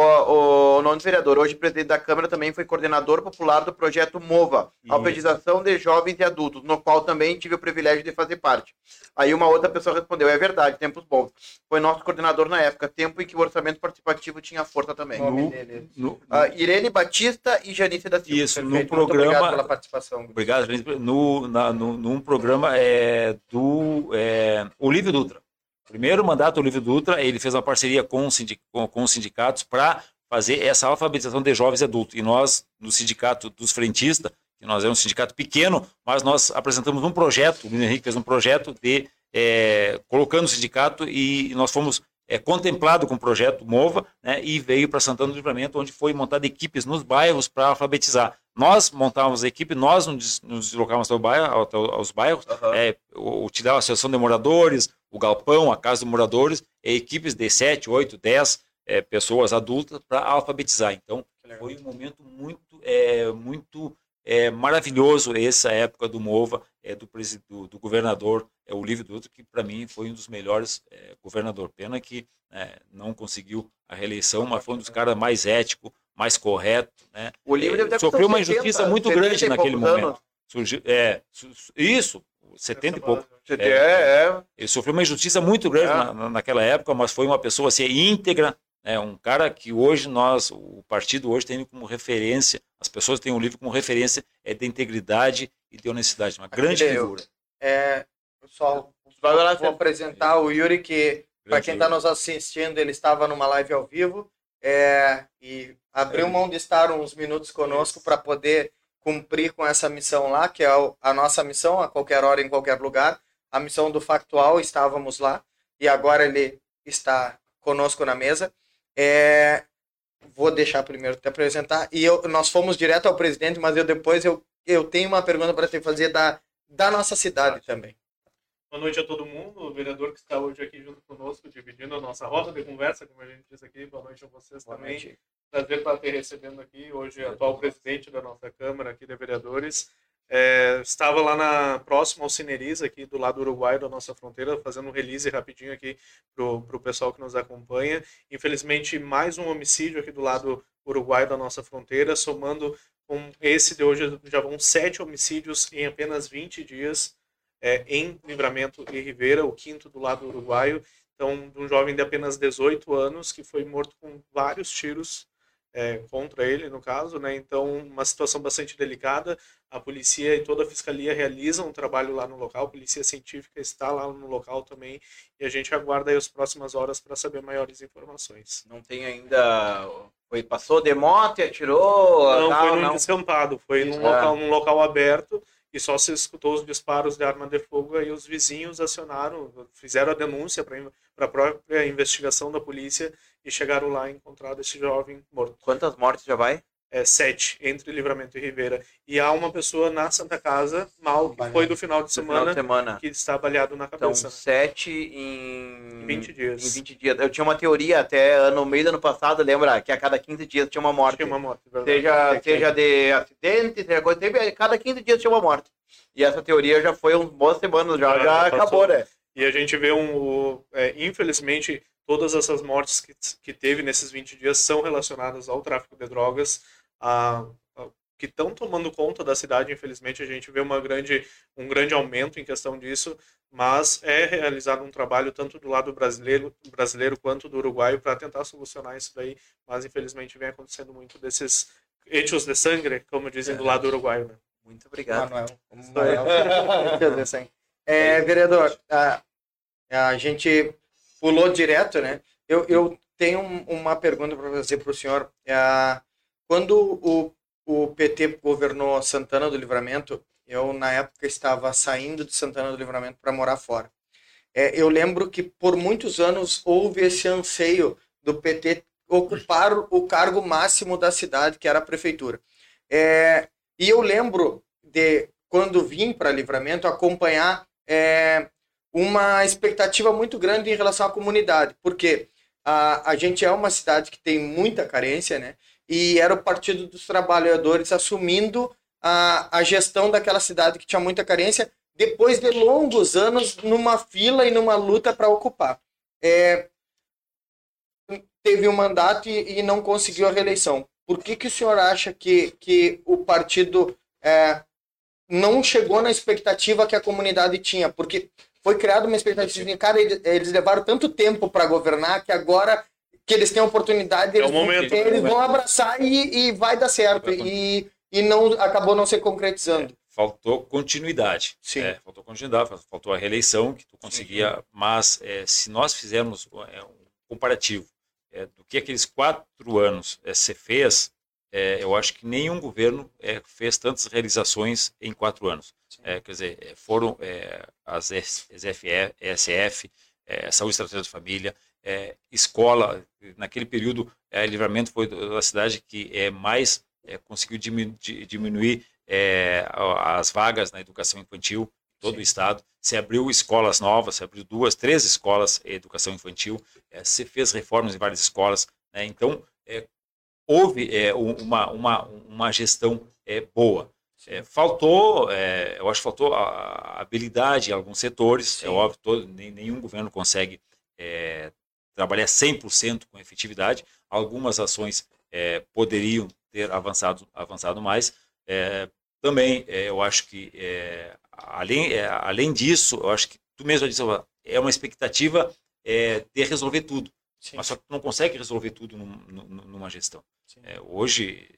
o nono vereador, hoje presidente da Câmara, também foi coordenador popular do projeto MOVA, Isso. Alfabetização de Jovens e Adultos, no qual também tive o privilégio de fazer parte. Aí uma outra pessoa respondeu, é verdade, tempos bons. Foi nosso coordenador na época, tempo em que o orçamento participativo tinha força também. No-. No- Ah, Irene Batista e Janice da Silva. isso, no Perfeito. Muito obrigado programa. pela participação. Obrigado, Felipe. no, na, no, num programa é, do é, Olívio Dutra. Primeiro mandato do Olívio Dutra, ele fez uma parceria com, com os sindicatos para fazer essa alfabetização de jovens e adultos. E nós, no sindicato dos frentistas, que nós é um sindicato pequeno, mas nós apresentamos um projeto, o Luiz Henrique fez um projeto de é, colocando o sindicato e nós fomos é, contemplado com o projeto MOVA né, e veio para Santana do Livramento, onde foi montada equipes nos bairros para alfabetizar. Nós montávamos a equipe, nós nos deslocávamos até o bairro, aos bairros, Aham. é, o- utilizava a Associação de Moradores, o Galpão, a Casa dos Moradores, e equipes de 7, 8, 10 é, pessoas adultas para alfabetizar. Então, foi um momento muito, é, muito é, maravilhoso essa época do MOVA, é, do, do, do governador é, Olívio Dutra, que para mim foi um dos melhores é, governador. Pena que é, não conseguiu a reeleição, mas foi um dos caras mais ético, mais correto. Né? O livro deve ter Sofreu uma 70, injustiça muito 70 grande naquele momento. anos. Surgiu, é, isso, 70 e pouco. É. é, é. Ele sofreu uma injustiça muito grande É. na- na- naquela época, mas foi uma pessoa assim, íntegra, né, um cara que hoje nós, o partido hoje tem como referência, as pessoas têm o livro como referência é de integridade e de honestidade, uma grande Aquele- figura. É, pessoal, lá, vou apresentar o Yuri, que para quem está nos assistindo, ele estava numa live ao vivo é, e abriu mão de estar uns minutos conosco para poder cumprir com essa missão lá, que é a nossa missão, a qualquer hora, em qualquer lugar. A missão do Factual, estávamos lá e agora ele está conosco na mesa. É, vou deixar primeiro te apresentar. E eu, nós fomos direto ao presidente, mas eu depois eu, eu tenho uma pergunta para te fazer da, da nossa cidade também. Boa noite a todo mundo, o vereador que está hoje aqui junto conosco, dividindo a nossa roda de conversa, como a gente diz aqui. Boa noite a vocês Boa também. noite. Prazer estar te recebendo aqui. Hoje, atual presidente da nossa Câmara aqui de Vereadores. É, estava lá na próxima ao Cineriz, aqui do lado uruguaio da nossa fronteira, fazendo um release rapidinho aqui pro, pro pessoal que nos acompanha. Infelizmente, mais um homicídio aqui do lado uruguaio da nossa fronteira, somando com esse de hoje, já vão sete homicídios em apenas 20 dias é, em Livramento e Ribeira, o quinto do lado uruguaio. Então, de um jovem de apenas 18 anos que foi morto com vários tiros é, contra ele, no caso, né? Então, uma situação bastante delicada. A polícia e toda a fiscalia realizam um trabalho lá no local, a polícia científica está lá no local também, e a gente aguarda aí as próximas horas para saber maiores informações. Não tem ainda. Foi, passou de moto e atirou. Não, tal, foi num não. descampado, foi num local, é. num local aberto e só se escutou os disparos de arma de fogo e os vizinhos acionaram, fizeram a denúncia para a própria investigação da polícia e chegaram lá e encontraram esse jovem morto. Quantas mortes já vai? É sete entre Livramento e Ribeira. E há uma pessoa na Santa Casa, mal, que foi do final de No final semana, de semana. que está baleado na Então, cabeça. né? sete em... Em 20 dias. Em 20 dias. Eu tinha uma teoria até no meio do ano passado, lembra? Que a cada 15 dias tinha uma morte. Tinha uma morte, verdade. Seja, É seja de acidente, seja coisa. Teve, a cada 15 dias tinha uma morte. E essa teoria já foi uns boas semanas, já, Já, já, acabou, né? E a gente vê um. é, infelizmente, todas essas mortes que, que teve nesses 20 dias são relacionadas ao tráfico de drogas, a, a- que estão tomando conta da cidade. Infelizmente, a gente vê uma grande, um grande aumento em questão disso, mas é realizado um trabalho tanto do lado brasileiro, brasileiro quanto do uruguaio para tentar solucionar isso daí, mas infelizmente vem acontecendo muito desses hechos de sangue, como dizem do lado uruguaio. Né? Muito obrigado. Manuel. Manuel. É, vereador, a, a gente pulou direto, né? Eu, eu tenho um- uma pergunta para fazer para o senhor. É, quando o, o PT governou Santana do Livramento, eu, na época, estava saindo de Santana do Livramento para morar fora. É, eu lembro que, por muitos anos, houve esse anseio do PT ocupar o cargo máximo da cidade, que era a prefeitura. É, e eu lembro de, quando vim para Livramento, acompanhar é, uma expectativa muito grande em relação à comunidade, porque a, a gente é uma cidade que tem muita carência, né? E era o Partido dos Trabalhadores assumindo a, a gestão daquela cidade que tinha muita carência, depois de longos anos numa fila e numa luta para ocupar. É, teve um mandato e, e não conseguiu a reeleição. Por que, que o senhor acha que, que o partido é, não chegou na expectativa que a comunidade tinha? Porque foi criada uma expectativa de, cara, eles, levaram tanto tempo para governar que agora que eles têm a oportunidade, É o eles, momento. eles vão abraçar e, e vai dar certo. E, e não acabou não se concretizando. Faltou continuidade. Sim. É, faltou continuidade, faltou a reeleição que tu conseguia, mas é, se nós fizermos é, um comparativo é, do que aqueles quatro anos é, se fez, é, eu acho que nenhum governo é, fez tantas realizações em quatro anos. É, quer dizer, é, foram é, as SFE, ESF, é, Saúde Estratégia de Família, é, escola, naquele período, é, Livramento foi a cidade que é, mais é, conseguiu diminu di- diminuir é, as vagas na educação infantil, todo Sim. o estado. Se abriu escolas novas, se abriu duas, três escolas de educação infantil, é, se fez reformas em várias escolas. né? Então, é, houve é, um- uma, uma, uma gestão é, boa. É, faltou, é, eu acho que faltou a, a habilidade em alguns setores, Sim. é óbvio, todo, nenhum governo consegue é, trabalhar 100% com efetividade, algumas ações é, poderiam ter avançado, avançado mais, é, também, é, eu acho que, é, além, é, além disso, eu acho que tu mesmo disse, é uma expectativa é, de resolver tudo. Sim. Mas só que tu não consegue resolver tudo num- num- numa gestão. Hoje,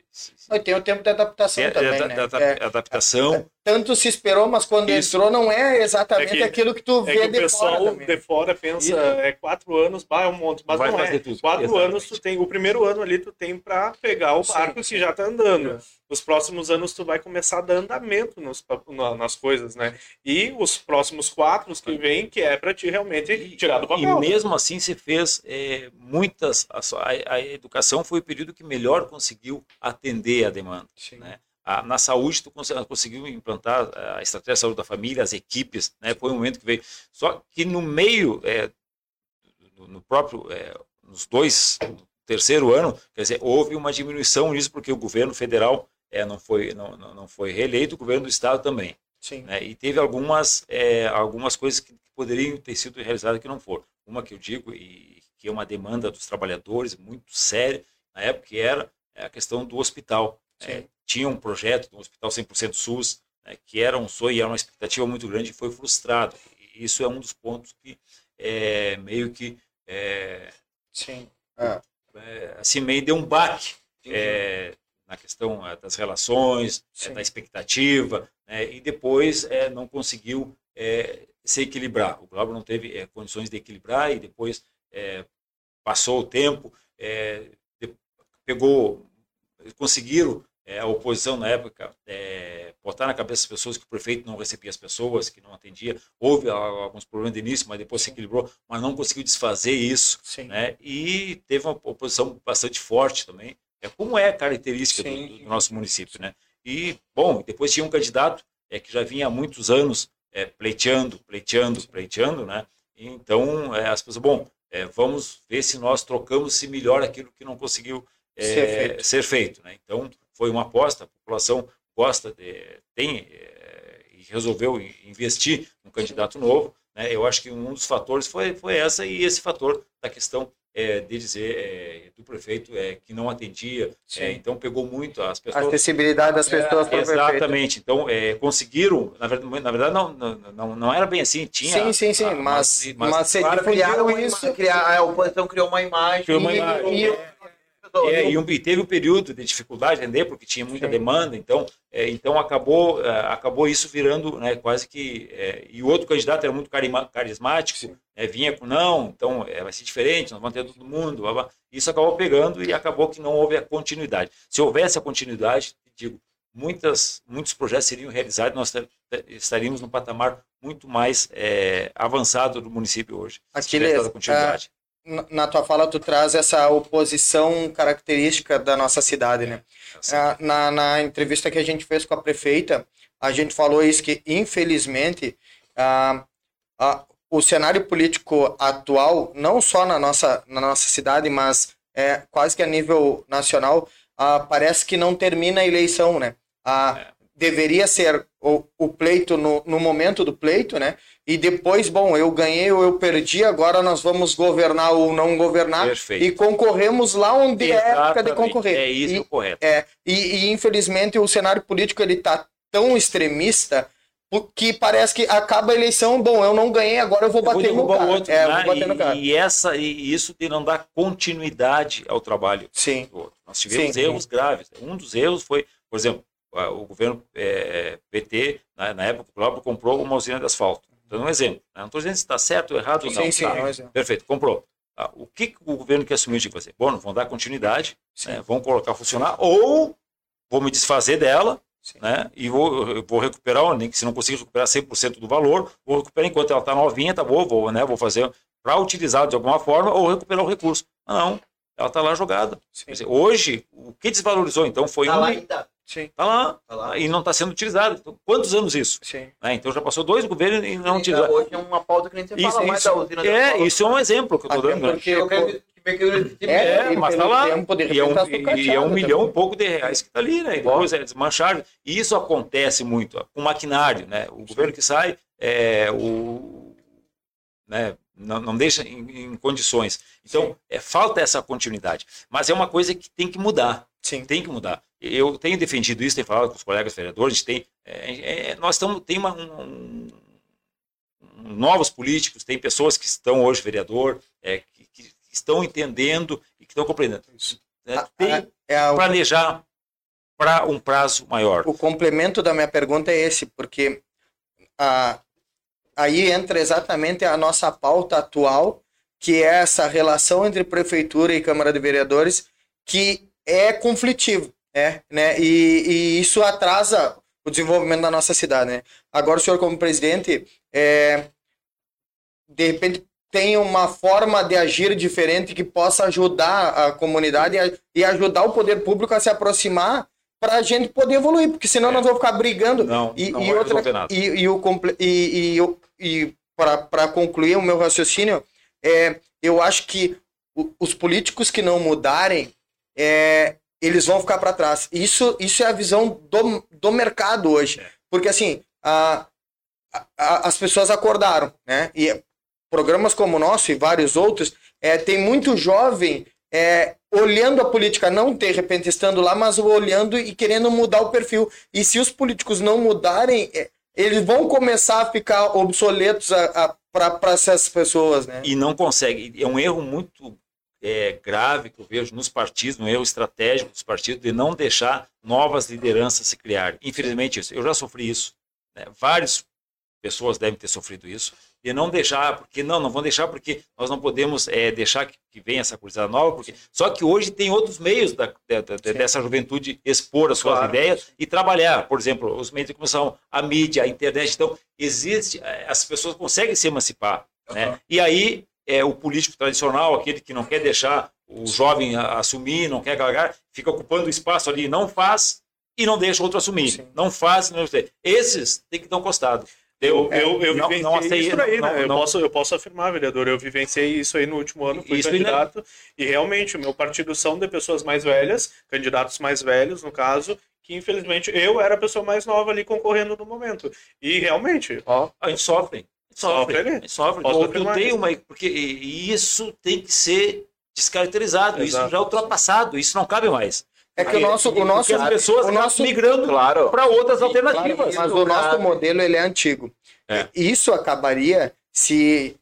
E tem o tempo de adaptação é, também, é, né? da- da- É, adaptação, tanto se esperou, mas quando Isso. entrou não é exatamente É que- aquilo que tu É vê que o de pessoal fora também. de fora pensa, é quatro anos, bah, é um monte. Mas Vai não é. tudo. Quatro Exatamente. anos tu tem. O primeiro ano ali tu tem pra pegar o barco que já tá andando. Os próximos anos tu vai começar a dar andamento nos, na- nas coisas, né? E os próximos quatro os que vêm, que é pra ti realmente tirar do E papel. mesmo assim se fez é, muitas. A, a- a educação foi o período que melhor conseguiu atender a demanda. Né? A- na saúde, tu cons- conseguiu implantar a estratégia de saúde da família, as equipes, né? foi um momento que veio. Só que no meio, é, no- próprio, é, nos dois, no terceiro ano, quer dizer, houve uma diminuição nisso, porque o governo federal é, não, foi, não, não foi reeleito, o governo do estado também Sim. né? E teve algumas, é, algumas coisas que poderiam ter sido realizadas que não foram. Uma que eu digo, e que é uma demanda dos trabalhadores muito séria, na época, que era é, a questão do hospital. É, tinha um projeto do hospital 100% SUS, né, que era um sonho e era uma expectativa muito grande e foi frustrado. E isso é um dos pontos que é, meio que é, Sim. é, assim meio deu um baque é, na questão é, das relações, é, da expectativa, né, e depois é, não conseguiu é, se equilibrar. O Glauber não teve é, condições de equilibrar e depois é, passou o tempo, é, de- pegou, conseguiram é, a oposição na época é, botar na cabeça das pessoas que o prefeito não recebia as pessoas, que não atendia. Houve a- alguns problemas de início, mas depois se equilibrou, mas não conseguiu desfazer isso Sim. né? E teve uma oposição bastante forte também, é como é característica do, do nosso município, né? E bom, depois tinha um candidato é que já vinha há muitos anos é, pleiteando, pleiteando, pleiteando, né? Então é, as pessoas, bom, é, vamos ver se nós trocamos se melhor aquilo que não conseguiu é, Ser feito. ser feito, né? Então foi uma aposta, a população gosta de, tem é, e resolveu in- investir num candidato novo, né? Eu acho que um dos fatores foi foi essa e esse fator da questão é, de dizer é, do prefeito é, que não atendia, é, então pegou muito as A pessoas. acessibilidade das pessoas para o prefeito. Exatamente. Então, é, conseguiram, na verdade, na verdade não, não, não, era bem assim. Tinha, Sim, sim, sim. ah, Mas, mas, você Claro, criaram isso. criar, a oposição criou uma imagem. Criou uma e- imagem. E- É, e, teve um período de dificuldade de vender porque tinha muita Sim. demanda, então, é, então acabou, é, acabou isso virando né, quase que. é, e o outro candidato era muito carima- carismático, é, vinha com não, então é, vai ser diferente, nós vamos ter todo mundo. blá, blá. Isso acabou pegando e acabou que não houve a continuidade. Se houvesse a continuidade, digo, muitas, muitos projetos seriam realizados, nós estaríamos num patamar muito mais é, avançado do município hoje. Aquele, dado continuidade. Na- tua fala, tu traz essa oposição característica da nossa cidade, né? Ah, Na, na entrevista que a gente fez com a prefeita, a gente falou isso que, infelizmente, ah, ah, o cenário político atual, não só na nossa, na nossa cidade, mas é, quase que a nível nacional, ah, parece que não termina a eleição, né? Ah, Deveria ser o, o pleito no, no momento do pleito, né? E depois, bom, eu ganhei ou eu perdi, agora nós vamos governar ou não governar Perfeito. e concorremos lá onde é época de Exatamente, concorrer. É isso E- correto. é, e, e, infelizmente o cenário político ele tá tão extremista que parece que acaba a eleição, bom, eu não ganhei, agora eu vou Eu vou bater no cara. outro, é, né? vou bater no e, cara. e essa, e isso de não dar continuidade ao trabalho Sim, do outro. Nós tivemos Sim. erros graves. Um dos erros foi, por exemplo, o governo eh, PT, na, na época, o Glauber comprou uma usina de asfalto. Dando um exemplo. né? Não estou dizendo se está certo ou errado ou não. sim, sim. tá? é um exemplo. Perfeito, comprou. Ah, o que, o governo que assumiu tinha que fazer? Bom, vão dar continuidade, Sim. né? vão colocar a funcionar, ou vou me desfazer dela Sim. né? e vou, vou recuperar, nem que se não conseguir recuperar 100% do valor, vou recuperar enquanto ela está novinha, tá bom, vou, né? vou fazer para utilizar de alguma forma ou recuperar o recurso. Ah, não, ela está lá jogada. Sim. Quer dizer, hoje, o que desvalorizou então foi Tá um. Sim, Tá lá, Tá lá. e não está sendo utilizado. Então, quantos anos isso? sim. Né? Então já passou dois governos e não Ainda utilizaram. Hoje é uma pauta que nem Isso, fala mais isso. da usina É, asfalto. isso é um exemplo que eu estou dando. né? porque Eu quero É, É, e mas tá pelo lá. tempo, E é um, tá e- e é um milhão e também. pouco de reais que está ali, né? E depois é desmanchado. E isso acontece muito ó, com maquinário, né? O governo que sai, é, o, né, não, não deixa em, em condições. Então, é, falta essa continuidade. Mas é uma coisa que tem que mudar. Sim. Tem que mudar. Eu tenho defendido isso, tenho falado com os colegas vereadores, a gente tem, é, é, nós estamos, tem uma, um, um, novos políticos, tem pessoas que estão hoje vereador, é, que, que, estão entendendo e que estão compreendendo. Né? Tem que é planejar para um prazo maior. O complemento da minha pergunta é esse, porque a, aí entra exatamente a nossa pauta atual, que é essa relação entre prefeitura e Câmara de Vereadores, que é conflitivo, é, né? E, e isso atrasa o desenvolvimento da nossa cidade, né? Agora o senhor como presidente, é, de repente tem uma forma de agir diferente que possa ajudar a comunidade e ajudar o poder público a se aproximar para a gente poder evoluir, porque senão é. nós vamos ficar brigando. Não, e, não e outra, e, e, o, e, e, e para concluir o meu raciocínio, é, eu acho que os políticos que não mudarem, é, eles vão ficar para trás. Isso, isso é a visão do, do mercado hoje. É. Porque assim, a, a, as pessoas acordaram, né? E programas como o nosso e vários outros, é, tem muito jovem é, olhando a política, não de repente estando lá, mas olhando e querendo mudar o perfil. E se os políticos não mudarem, é, eles vão começar a ficar obsoletos para essas pessoas. Né? E não consegue. É um erro muito é, grave que eu vejo nos partidos, um erro estratégico dos partidos, de não deixar novas lideranças se criarem. Infelizmente, isso. Eu já sofri isso. Né? Várias pessoas devem ter sofrido isso e não deixar, porque não, não vão deixar porque nós não podemos é, deixar que, que venha essa coisa nova, porque só que hoje tem outros meios da, da, dessa juventude expor as suas claro. ideias e trabalhar, por exemplo, os meios de comunicação, a mídia, a internet, então existe, eh, as pessoas conseguem se emancipar, uhum. né? E aí é o político tradicional, aquele que não quer deixar o jovem assumir, não quer galgar, fica ocupando o espaço ali, não faz e não deixa outro assumir, Sim. não faz, não esses tem que dar um costado. Eu, é, eu, eu não, vivenciei não isso por aí, não, né? Não, eu, Posso, eu posso afirmar, vereador, eu vivenciei isso aí no último ano, fui isso candidato, e realmente o meu partido são de pessoas mais velhas, candidatos mais velhos, no caso, que infelizmente eu era a pessoa mais nova ali concorrendo no momento. E realmente, ó, a gente sofre. Sofre, sofre, sofre. Posso tem uma, porque isso tem que ser descaracterizado, Exato. isso já é ultrapassado, isso não cabe mais. É que o nosso, o nosso, as pessoas o nosso migrando claro. para outras alternativas. Claro, mas o nosso modelo ele é antigo. É. Isso acabaria se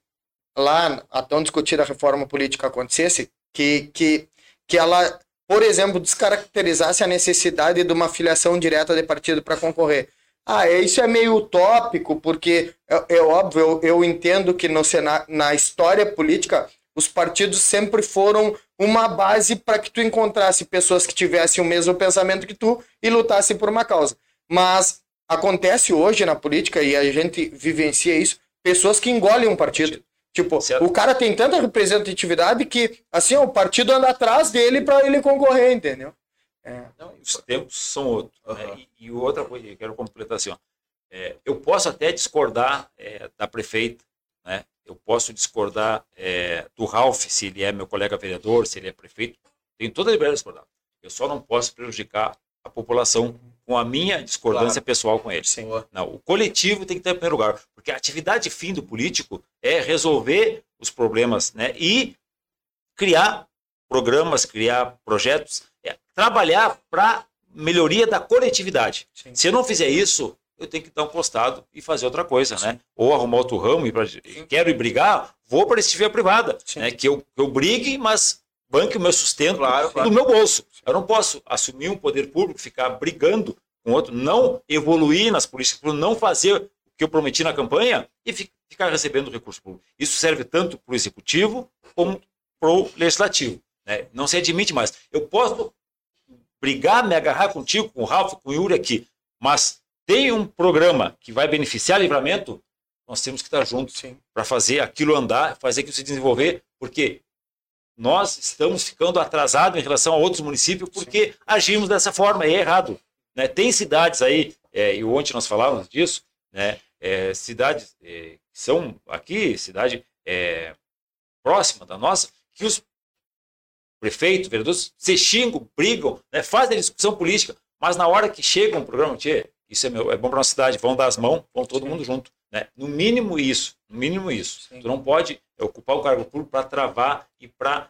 lá a tão discutida reforma política acontecesse, que, que, que ela, por exemplo, descaracterizasse a necessidade de uma filiação direta de partido para concorrer. Ah, é, isso é meio utópico, porque é, é óbvio, eu, eu entendo que no, na, na história política os partidos sempre foram uma base para que tu encontrasse pessoas que tivessem o mesmo pensamento que tu e lutassem por uma causa. Mas acontece hoje na política, e a gente vivencia isso, pessoas que engolem um partido. Tipo, certo. o cara tem tanta representatividade que, assim, o partido anda atrás dele para ele concorrer, entendeu? É. Não, os tempos são outros. Uhum. Né? E, e, outra coisa, eu quero completar assim, ó, é, eu posso até discordar é, da prefeita, né? eu posso discordar é, do Ralph, se ele é meu colega vereador, se ele é prefeito, tenho toda a liberdade de discordar. Eu só não posso prejudicar a população com a minha discordância claro. pessoal com ele. Sim. Não, o coletivo tem que ter em primeiro lugar, porque a atividade fim do político é resolver os problemas né, e criar programas, criar projetos, trabalhar para melhoria da coletividade. Sim. Se eu não fizer isso, eu tenho que dar um costado e fazer outra coisa, Sim. né? Ou arrumar outro ramo e pra... quero ir brigar, vou para a iniciativa privada, né? Que eu, eu brigue, mas banque o meu sustento claro, claro. do meu bolso. Eu não posso assumir um poder público, ficar brigando com outro, não evoluir nas políticas, não fazer o que eu prometi na campanha e ficar recebendo recurso público. Isso serve tanto para o executivo como para o legislativo. Né? Não se admite mais. Eu posso brigar, me agarrar contigo, com o Ralf, com o Yuri aqui, mas tem um programa que vai beneficiar livramento, nós temos que estar juntos para fazer aquilo andar, fazer aquilo se desenvolver, porque nós estamos ficando atrasados em relação a outros municípios porque Sim. agimos dessa forma, e é errado. Né? Tem cidades aí, é, e ontem nós falávamos disso, né? É, cidades é, que são aqui, cidade é, próxima da nossa, que os prefeitos, vereadores, se xingam, brigam, né? fazem discussão política, mas na hora que chega um programa, tchê, isso é, meu, é bom para nossa cidade, vão dar as mãos, vão todo Sim. mundo junto. Né? No mínimo isso, no mínimo isso. Sim. Tu não pode ocupar o cargo público para travar e para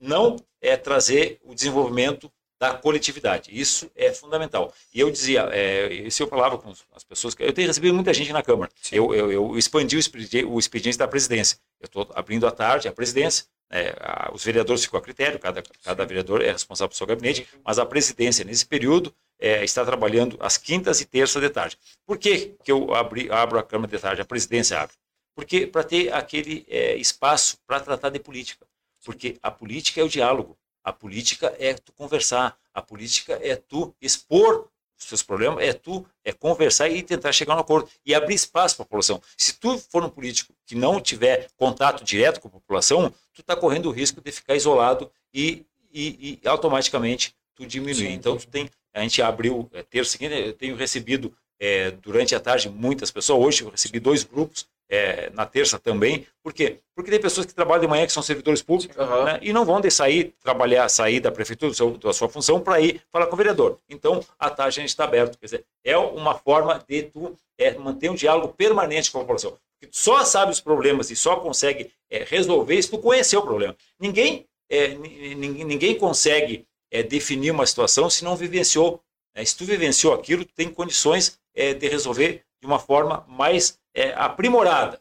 não é, trazer o desenvolvimento da coletividade. Isso é fundamental. E eu dizia, é, isso eu falava com as pessoas, que eu tenho recebido muita gente na Câmara. Eu, eu, eu, expandi o expediente, o expediente da presidência. Eu estou abrindo à tarde a presidência. É, a, os vereadores ficam a critério, cada, cada vereador é responsável pelo seu gabinete, mas a presidência, nesse período, é, está trabalhando às quintas e terças de tarde. Por que, que eu abri, abro a Câmara de tarde, a presidência abre? Porque para ter aquele é, espaço para tratar de política. Porque a política é o diálogo. A política é tu conversar, a política é tu expor os seus problemas, é tu é conversar e tentar chegar a um acordo e abrir espaço para a população. Se tu for um político que não tiver contato direto com a população, tu está correndo o risco de ficar isolado e, e, e automaticamente tu diminuir. Sim, então tu tem, a gente abriu é, terça seguinte, eu tenho recebido é, durante a tarde muitas pessoas. Hoje eu recebi dois grupos é, na terça também. Por quê? Porque tem pessoas que trabalham de manhã que são servidores públicos uhum. né, e não vão de sair, trabalhar, sair da prefeitura, seu, da sua função, para ir falar com o vereador. Então, a taxa a gente está aberto. Quer dizer, é uma forma de tu é, manter um diálogo permanente com a população. Porque tu só sabe os problemas e só consegue é, resolver se tu conhecer o problema. Ninguém, é, ninguém, ninguém consegue é, definir uma situação se não vivenciou. Né? Se tu vivenciou aquilo, tu tem condições é, de resolver de uma forma mais é, aprimorada,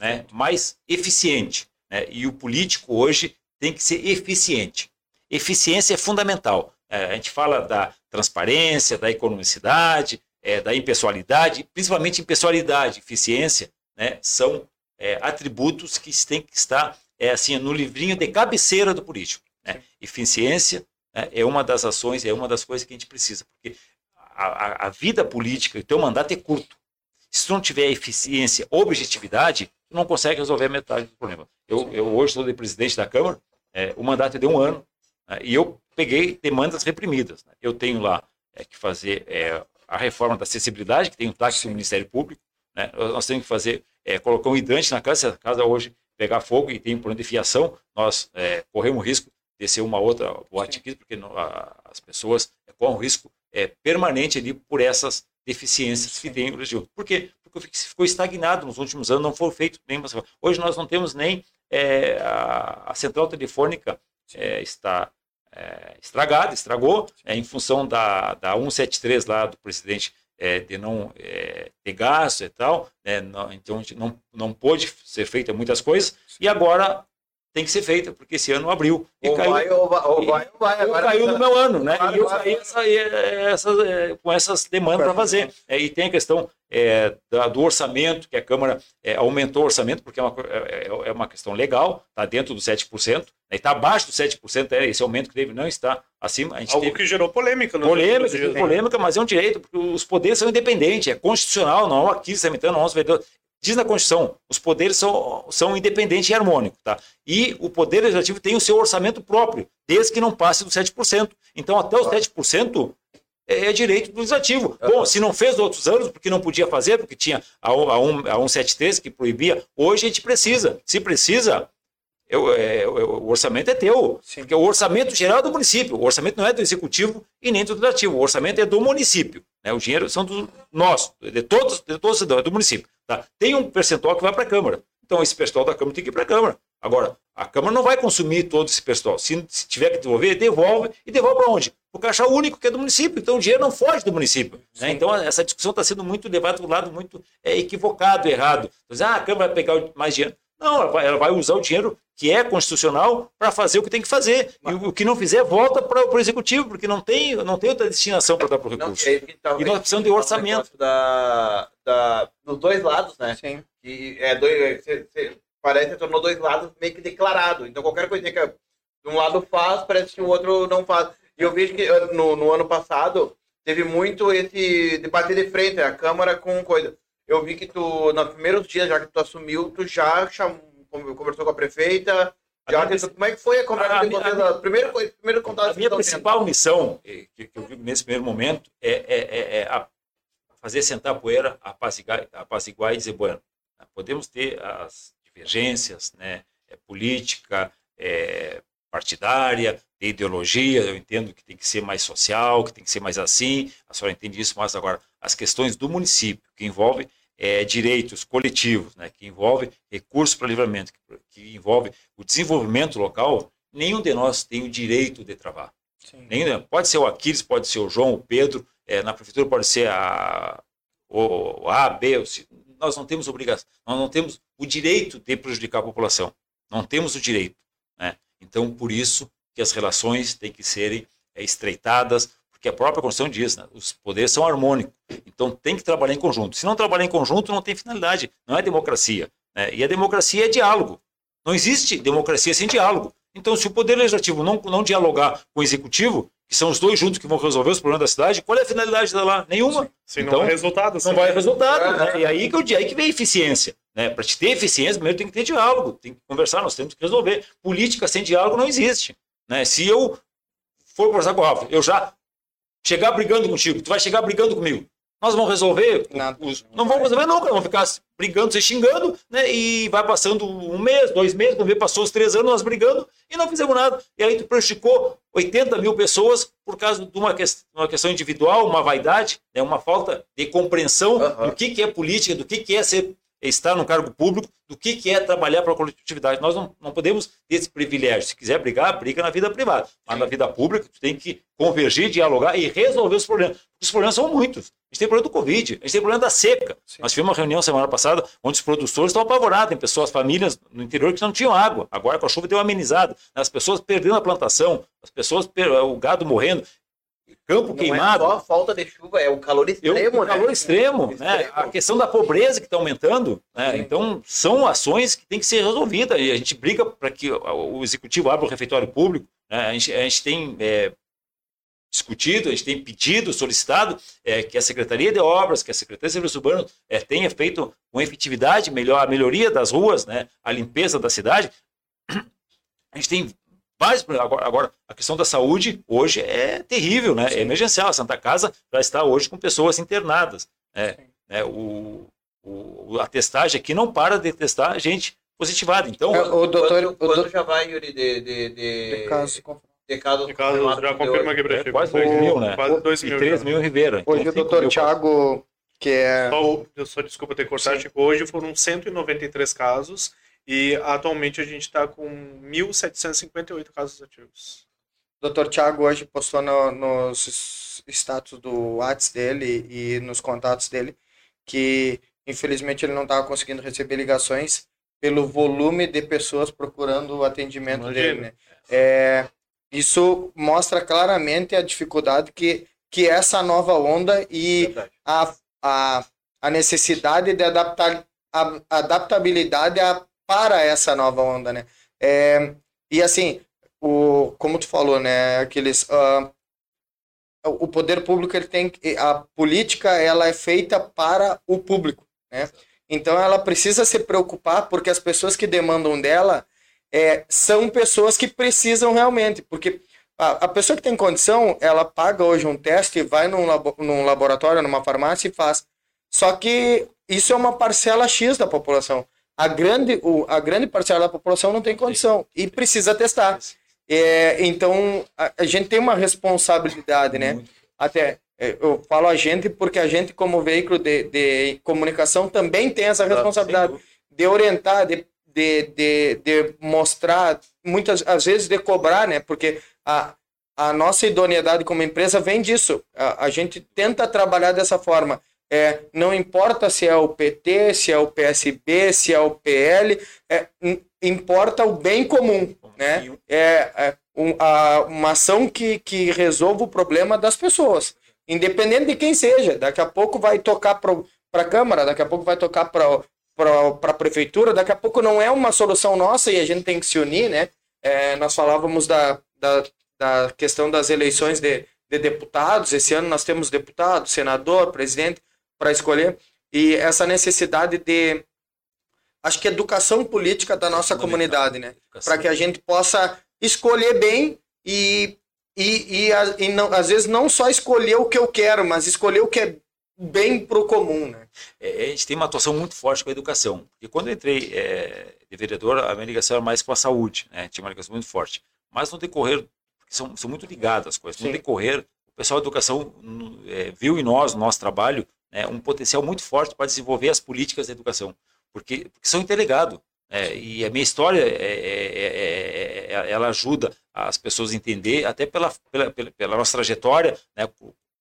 né, mais eficiente. Né? E o político hoje tem que ser eficiente. Eficiência é fundamental. É, a gente fala da transparência, da economicidade, é, da impessoalidade, principalmente impessoalidade, eficiência, né, são é, atributos que têm que estar é, assim no livrinho de cabeceira do político. Né? Eficiência né, é uma das ações, é uma das coisas que a gente precisa, porque a, a, a vida política, o teu mandato é curto. Se tu não tiver eficiência, objetividade, tu não consegue resolver metade do problema. Eu, eu hoje sou de presidente da Câmara, é, o mandato é de um ano, né, e eu peguei demandas reprimidas. Né. Eu tenho lá é, que fazer é, a reforma da acessibilidade, que tem o táxi do Ministério Público, né, nós temos que fazer, é, colocar um hidrante na casa, se a casa hoje pegar fogo e tem um problema de fiação, nós é, corremos risco de ser uma outra boate aqui, porque não, a, as pessoas correm o risco é, permanente ali por essas deficiências que tem o Brasil. Por quê? Porque ficou estagnado nos últimos anos, não foi feito nenhuma. Hoje nós não temos nem é, a, a, central telefônica é, está é, estragada, estragou, é, em função da, da 173 lá do presidente é, de não é, ter gasto e tal, né, não, então não, não pôde ser feita muitas coisas, e agora tem que ser feita, porque esse ano abriu. E ou caiu, vai, ou vai, ou vai, ou vai. Agora caiu no meu ano, né? E eu saí essa, essa, é, com essas demandas para fazer. É, e tem a questão é, da, do orçamento, que a Câmara é, aumentou o orçamento, porque é uma, é, é, é uma questão legal, está dentro dos 7%, né, está abaixo dos 7%, é, esse aumento que teve não está acima. A gente Algo teve... que gerou polêmica. No polêmica, polêmica, mas é um direito, porque os poderes são independentes, é constitucional, não aqui, Sementano, não, Diz na Constituição, os poderes são, são independentes e harmônicos. Tá? E o Poder Legislativo tem o seu orçamento próprio, desde que não passe dos 7%. Então, até os 7% é, é direito do Legislativo. Bom, se não fez outros anos, porque não podia fazer, porque tinha a, a, 1, a 173 que proibia, hoje a gente precisa. Se precisa, eu, é, o orçamento é teu. Sim. Porque o orçamento geral é do município. O orçamento não é do executivo e nem do legislativo. O orçamento é do município. Né? O dinheiro são do nosso, de todos, de todos é do município. Tá? Tem um percentual que vai para a Câmara. Então, esse percentual da Câmara tem que ir para a Câmara. Agora, a Câmara não vai consumir todo esse percentual. Se, se tiver que devolver, devolve. E devolve para onde? Para o caixa único, que é do município. Então, o dinheiro não foge do município. Né? Então, essa discussão está sendo muito levada para um lado muito é, equivocado, errado. Então, ah, a Câmara vai pegar mais dinheiro. Não, ela vai, ela vai usar o dinheiro que é constitucional para fazer o que tem que fazer. E o, o que não fizer, volta para o executivo, porque não tem, não tem outra destinação para dar para o recurso. Não, é, então, e nós precisamos de orçamento. Da, da, dos dois lados, né? Sim. E é dois, você, você, parece que tornou dois lados meio que declarado. Então qualquer coisa que um lado faz, parece que o outro não faz. E eu vejo que no, no ano passado teve muito esse debate de frente, a Câmara com coisa. Eu vi que tu, nos primeiros dias, já que tu assumiu, tu já chamou, conversou com a prefeita. Já que, como é que foi a conversa a, de vocês? A, a, primeiro, primeiro contato a minha principal tendo. missão, que, que, eu vi nesse primeiro momento, é, é, é, é fazer sentar a poeira, apaziguar, apaziguar e dizer, bueno, podemos ter as divergências, né, é, política, é, partidária, de ideologia, eu entendo que tem que ser mais social, que tem que ser mais assim, a senhora entende isso, mas agora as questões do município, que envolve é, direitos coletivos, né, que envolve recursos para livramento, que, que, envolve o desenvolvimento local, nenhum de nós tem o direito de travar. Sim. Nem, né? pode ser o Aquiles, pode ser o João, o Pedro, é, na prefeitura pode ser a, o, o A, B, o C. nós não temos obrigação, nós não temos o direito de prejudicar a população, não temos o direito. Né? Então, por isso que as relações têm que serem é, estreitadas, porque a própria Constituição diz, né? os poderes são harmônicos, então tem que trabalhar em conjunto. Se não trabalhar em conjunto, não tem finalidade, não é democracia. Né? E a democracia é diálogo. Não existe democracia sem diálogo. Então, se o Poder Legislativo não, não dialogar com o Executivo, que são os dois juntos que vão resolver os problemas da cidade, qual é a finalidade dela lá? Nenhuma. Se Então, não dá resultado. Não vai resultado. Né? E aí que, eu, aí que vem a eficiência. Né? Para te ter eficiência, primeiro tem que ter diálogo, tem que conversar, nós temos que resolver. Política sem diálogo não existe. Né? Se eu for conversar com o Rafa, eu já chegar brigando contigo, tu vai chegar brigando comigo. Nós vamos resolver? Nada. Os- não vamos resolver nunca, vamos ficar brigando, se xingando, né? E vai passando um mês, dois meses, quando vê, passou os três anos nós brigando e não fizemos nada. E aí tu prejudicou 80 mil pessoas por causa de uma, ques- uma questão individual, uma vaidade, né? uma falta de compreensão Aham. do que, que é política, do que, que é ser, estar no cargo público, do que, que é trabalhar para a coletividade. Nós não, não podemos ter esse privilégio. Se quiser brigar, briga na vida privada. Mas na vida pública, tu tem que convergir, dialogar e resolver os problemas. Os problemas são muitos. A gente tem problema do Covid, a gente tem problema da seca. Nós tivemos uma reunião semana passada onde os produtores estão apavorados, tem pessoas, famílias no interior que não tinham água. Agora com a chuva deu uma amenizada. As pessoas perdendo a plantação, as pessoas, o gado morrendo, campo Não é queimado. só a falta de chuva, é o calor Eu, extremo, o calor né? extremo, né? Extremo. a questão da pobreza que está aumentando. né? Então, são ações que têm que ser resolvidas. E a gente briga para que o o executivo abra o refeitório público. né? A, gente, a gente tem é, discutido, a gente tem pedido, solicitado é, que a Secretaria de Obras, que a Secretaria de Serviços Urbanos é, tenha feito com efetividade melhor, a melhoria das ruas, né? a limpeza da cidade. A gente tem problemas. Agora, agora, a questão da saúde hoje é terrível, né? É emergencial. A Santa Casa já está hoje com pessoas internadas. Né? Né? O, o, a testagem aqui não para de testar gente positivada. Então, É, O doutor. Quando, o quando doutor já vai, Yuri, de, de, de, de caso, já confirma aqui pra é ti. quase 2 mil, né? Quase 2 E mil. 3 já. mil em Ribeira. Então, Hoje o cinco doutor Tiago, que é. Só, o- eu só desculpa ter cortado, Chico. Hoje foram 193 casos e atualmente a gente está com 1.758 casos ativos. Dr. Tiago hoje postou no- nos status do WhatsApp dele e nos contatos dele que infelizmente ele não estava conseguindo receber ligações pelo volume de pessoas procurando o atendimento Imagina. dele. Né? É, isso mostra claramente a dificuldade que, que essa nova onda e Verdade. a, a, a necessidade de adaptar, a, adaptabilidade a, para essa nova onda, né? É, e assim, o, como tu falou, né? Aqueles, ah, o poder público ele tem a política ela é feita para o público, né? Então ela precisa se preocupar porque as pessoas que demandam dela é, são pessoas que precisam realmente, porque a, a pessoa que tem condição, ela paga hoje um teste, vai num, labo, num laboratório, numa farmácia e faz. Só que isso é uma parcela X da população. A grande, o, a grande parcela da população não tem condição e precisa testar. É, então, a, a gente tem uma responsabilidade, né? Até, é, eu falo a gente porque a gente, como veículo de, de comunicação, também tem essa responsabilidade de orientar, de, de, de, de mostrar, muitas às vezes de cobrar, né? Porque a, a nossa idoneidade como empresa vem disso. A, a gente tenta trabalhar dessa forma. É, não importa se é o PT, se é o PSB, se é o PL, é, im- importa o bem comum, né? É, é um- a- uma ação que, que resolva o problema das pessoas, independente de quem seja. Daqui a pouco vai tocar para a Câmara, daqui a pouco vai tocar para para a prefeitura, daqui a pouco não é uma solução nossa e a gente tem que se unir, né? É, nós falávamos da, da, da questão das eleições de, de deputados, esse ano nós temos deputado, senador, presidente para escolher, e essa necessidade de, acho que educação política da nossa comunidade, né? Para que a gente possa escolher bem e, e, e, a- e não, às vezes não só escolher o que eu quero, mas escolher o que é bem pro comum, né? É, a gente tem uma atuação muito forte com a educação. Porque quando eu entrei é, de vereador, a minha ligação era mais com a saúde, né? tinha uma ligação muito forte. Mas no decorrer, são, são muito ligadas as coisas, no Sim. decorrer, o pessoal da educação no- é, viu em nós, no nosso trabalho, né, um potencial muito forte para desenvolver as políticas da educação. Porque, porque são interligados. É, e a minha história, é, é, é, é, ela ajuda as pessoas a entender, até pela, pela, pela, nossa trajetória, né,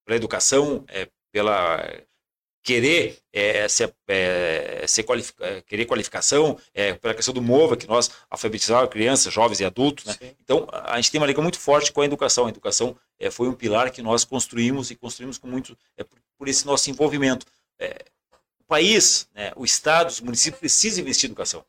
pela educação, é, pela querer é, ser, é, ser qualifica, querer qualificação, é, pela questão do MOVA, que nós alfabetizamos crianças, jovens e adultos. Né? Então, a gente tem uma liga muito forte com a educação. A educação é, foi um pilar que nós construímos e construímos com muito, é, por, por, esse nosso envolvimento. É, o país, né, o Estado, os municípios precisam investir em educação.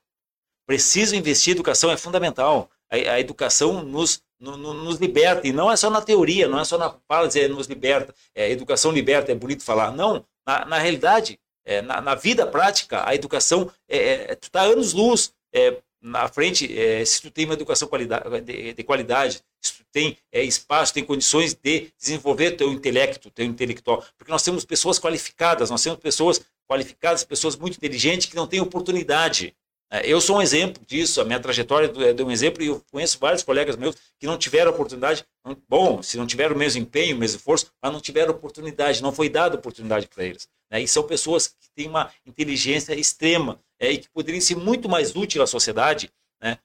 Precisam investir em educação, é fundamental. A, a educação nos, no, no, nos liberta, e não é só na teoria, não é só na fala dizer nos liberta, é, educação liberta, é bonito falar. Não, na, na realidade, é, na, na, vida prática, a educação, é, é tu está anos luz é, na frente, é, se tu tem uma educação qualidade, de, de qualidade, se tu tem é, espaço, tem condições de desenvolver teu intelecto, teu intelectual, porque nós temos pessoas qualificadas, nós temos pessoas qualificadas, pessoas muito inteligentes que não têm oportunidade. É, eu sou um exemplo disso, a minha trajetória é um exemplo e eu conheço vários colegas meus que não tiveram oportunidade, bom, se não tiveram o mesmo empenho, o mesmo esforço, mas não tiveram oportunidade, não foi dada oportunidade para eles. Né? E são pessoas que têm uma inteligência extrema é, e que poderiam ser muito mais úteis à sociedade né?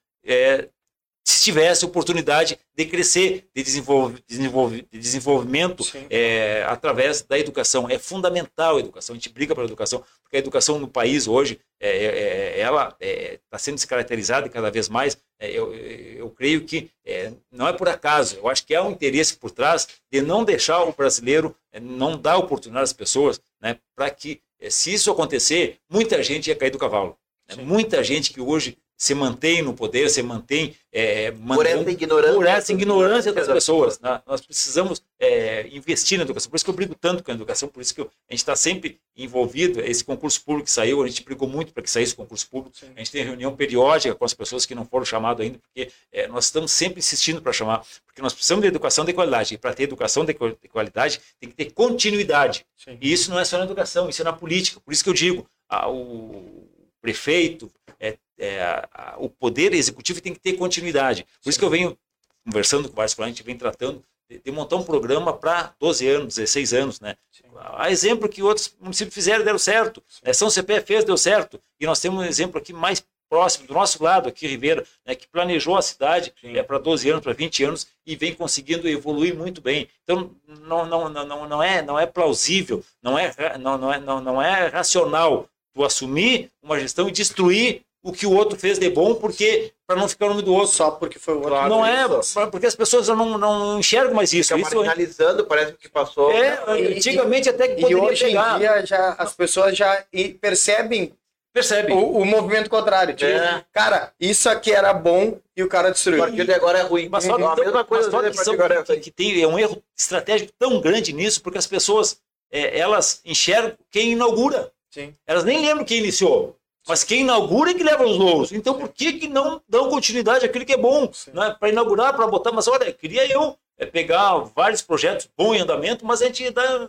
Se tivesse oportunidade de crescer, de, desenvolve, desenvolve, de desenvolvimento é, através da educação. É fundamental a educação, a gente briga pela educação, porque a educação no país hoje, é, é, é ela está é, sendo descaracterizada cada vez mais. É, eu, eu creio que não é por acaso, eu acho que há um interesse por trás de não deixar o brasileiro, não dar oportunidade às pessoas, né, para que, se isso acontecer, muita gente ia cair do cavalo. Né? Muita gente que hoje se mantém no poder, se mantém... É, por essa ignorância. Por essa ignorância das pessoas. Né? Nós precisamos é, investir na educação. Por isso que eu brigo tanto com a educação, por isso que eu, a gente está sempre envolvido. Esse concurso público que saiu, a gente brigou muito para que saísse o concurso público. Sim. A gente tem reunião periódica com as pessoas que não foram chamadas ainda, porque é, nós estamos sempre insistindo para chamar, porque nós precisamos de educação de qualidade. E para ter educação de qualidade, tem que ter continuidade. Sim. E isso não é só na educação, isso é na política. Por isso que eu digo, a, o prefeito, é, é, o poder executivo tem que ter continuidade. Por isso que eu venho conversando com vários clientes, a gente vem tratando de, de montar um programa para 12 anos, 16 anos, né? A exemplo que outros municípios fizeram, deram certo. É, São CPF fez, deu certo. E nós temos um exemplo aqui mais próximo, do nosso lado aqui, Ribeira, né, que planejou a cidade é, para 12 anos, para 20 anos, e vem conseguindo evoluir muito bem. Então, não, não, não, não, é, não é plausível, não é, não, não, é, não, não é racional tu assumir uma gestão e destruir o que o outro fez de bom, porque para não ficar o nome do outro. Só porque foi o outro. Claro, não é, porque as pessoas não, não enxergam mais isso. Fica isso marginalizando, parece que passou. É, antigamente até que poderia E hoje pegar. em dia já, as pessoas já percebem Percebe. O, o, movimento contrário. Tipo, é. Cara, isso aqui era bom e o cara destruiu. Porque de agora é ruim. Mas só então, a mesma coisa mas só que, é que, que, tem é um erro estratégico tão grande nisso, porque as pessoas é, elas enxergam quem inaugura. Sim. Elas nem lembram quem iniciou. Mas quem inaugura é que leva os louros. Então por que, que não dão continuidade àquilo que é bom? Né? Para inaugurar, para botar. Mas olha, queria eu é, pegar vários projetos bons em andamento, mas a gente dá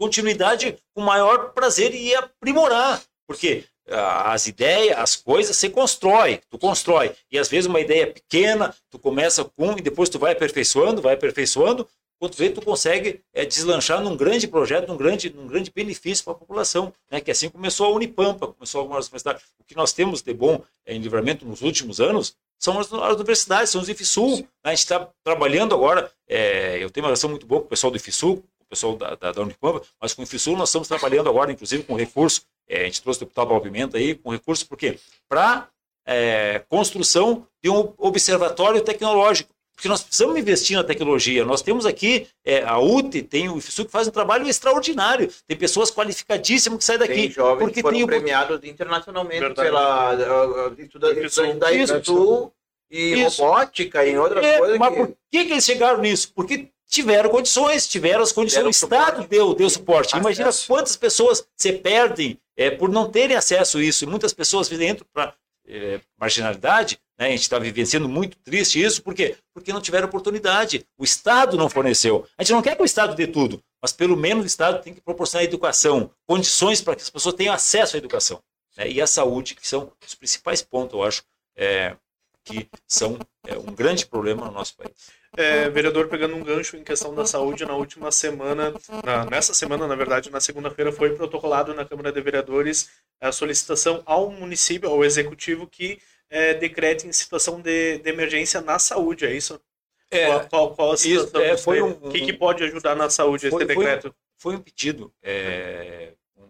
continuidade com maior prazer e aprimorar. Porque as ideias, as coisas, você constrói, tu constrói. E às vezes uma ideia pequena, tu começa com e depois tu vai aperfeiçoando, vai aperfeiçoando, quando vê, tu consegue é, deslanchar num grande projeto, num grande, num grande benefício para a população. Né? Que assim começou a Unipampa, começou algumas universidades. O que nós temos de bom é, em livramento nos últimos anos são as, as universidades, são os IFSU. Né? A gente está trabalhando agora, é, eu tenho uma relação muito boa com o pessoal do IFSU, com o pessoal da, da, da Unipampa, mas com o IFSU nós estamos trabalhando agora, inclusive, com recurso. É, a gente trouxe o deputado Paulo Pimenta aí, com recurso, por quê? Para é, construção de um observatório tecnológico porque nós precisamos investir na tecnologia. Nós temos aqui é, a UTE, tem o IFSU que faz um trabalho extraordinário. Tem pessoas qualificadíssimas que saem daqui. Tem jovens porque que foram tem premiados internacionalmente Verdade. pela estudante da IFSU e Isso. robótica e outras é, coisas. Mas que... por que, que eles chegaram nisso? Porque tiveram condições, tiveram as condições, o Estado deu, deu suporte. Imagina quantas pessoas se perdem é, por não terem acesso a isso. E muitas pessoas entram para é, marginalidade né? A gente está vivenciando muito triste isso, por quê? Porque não tiveram oportunidade. O Estado não forneceu. A gente não quer que o Estado dê tudo, mas pelo menos o Estado tem que proporcionar educação, condições para que as pessoas tenham acesso à educação. Né? E a saúde, que são os principais pontos, eu acho, é, que são é, um grande problema no nosso país. É, vereador, pegando um gancho em questão da saúde, na última semana, na, nessa semana, na verdade, na segunda-feira, foi protocolado na Câmara de Vereadores a solicitação ao município, ao executivo, que é, decrete em situação de, de emergência na saúde, é isso? É, qual, qual, qual a isso, situação? é, disso foi um- o que, que pode ajudar na saúde Foi- esse foi decreto? foi um pedido, é, um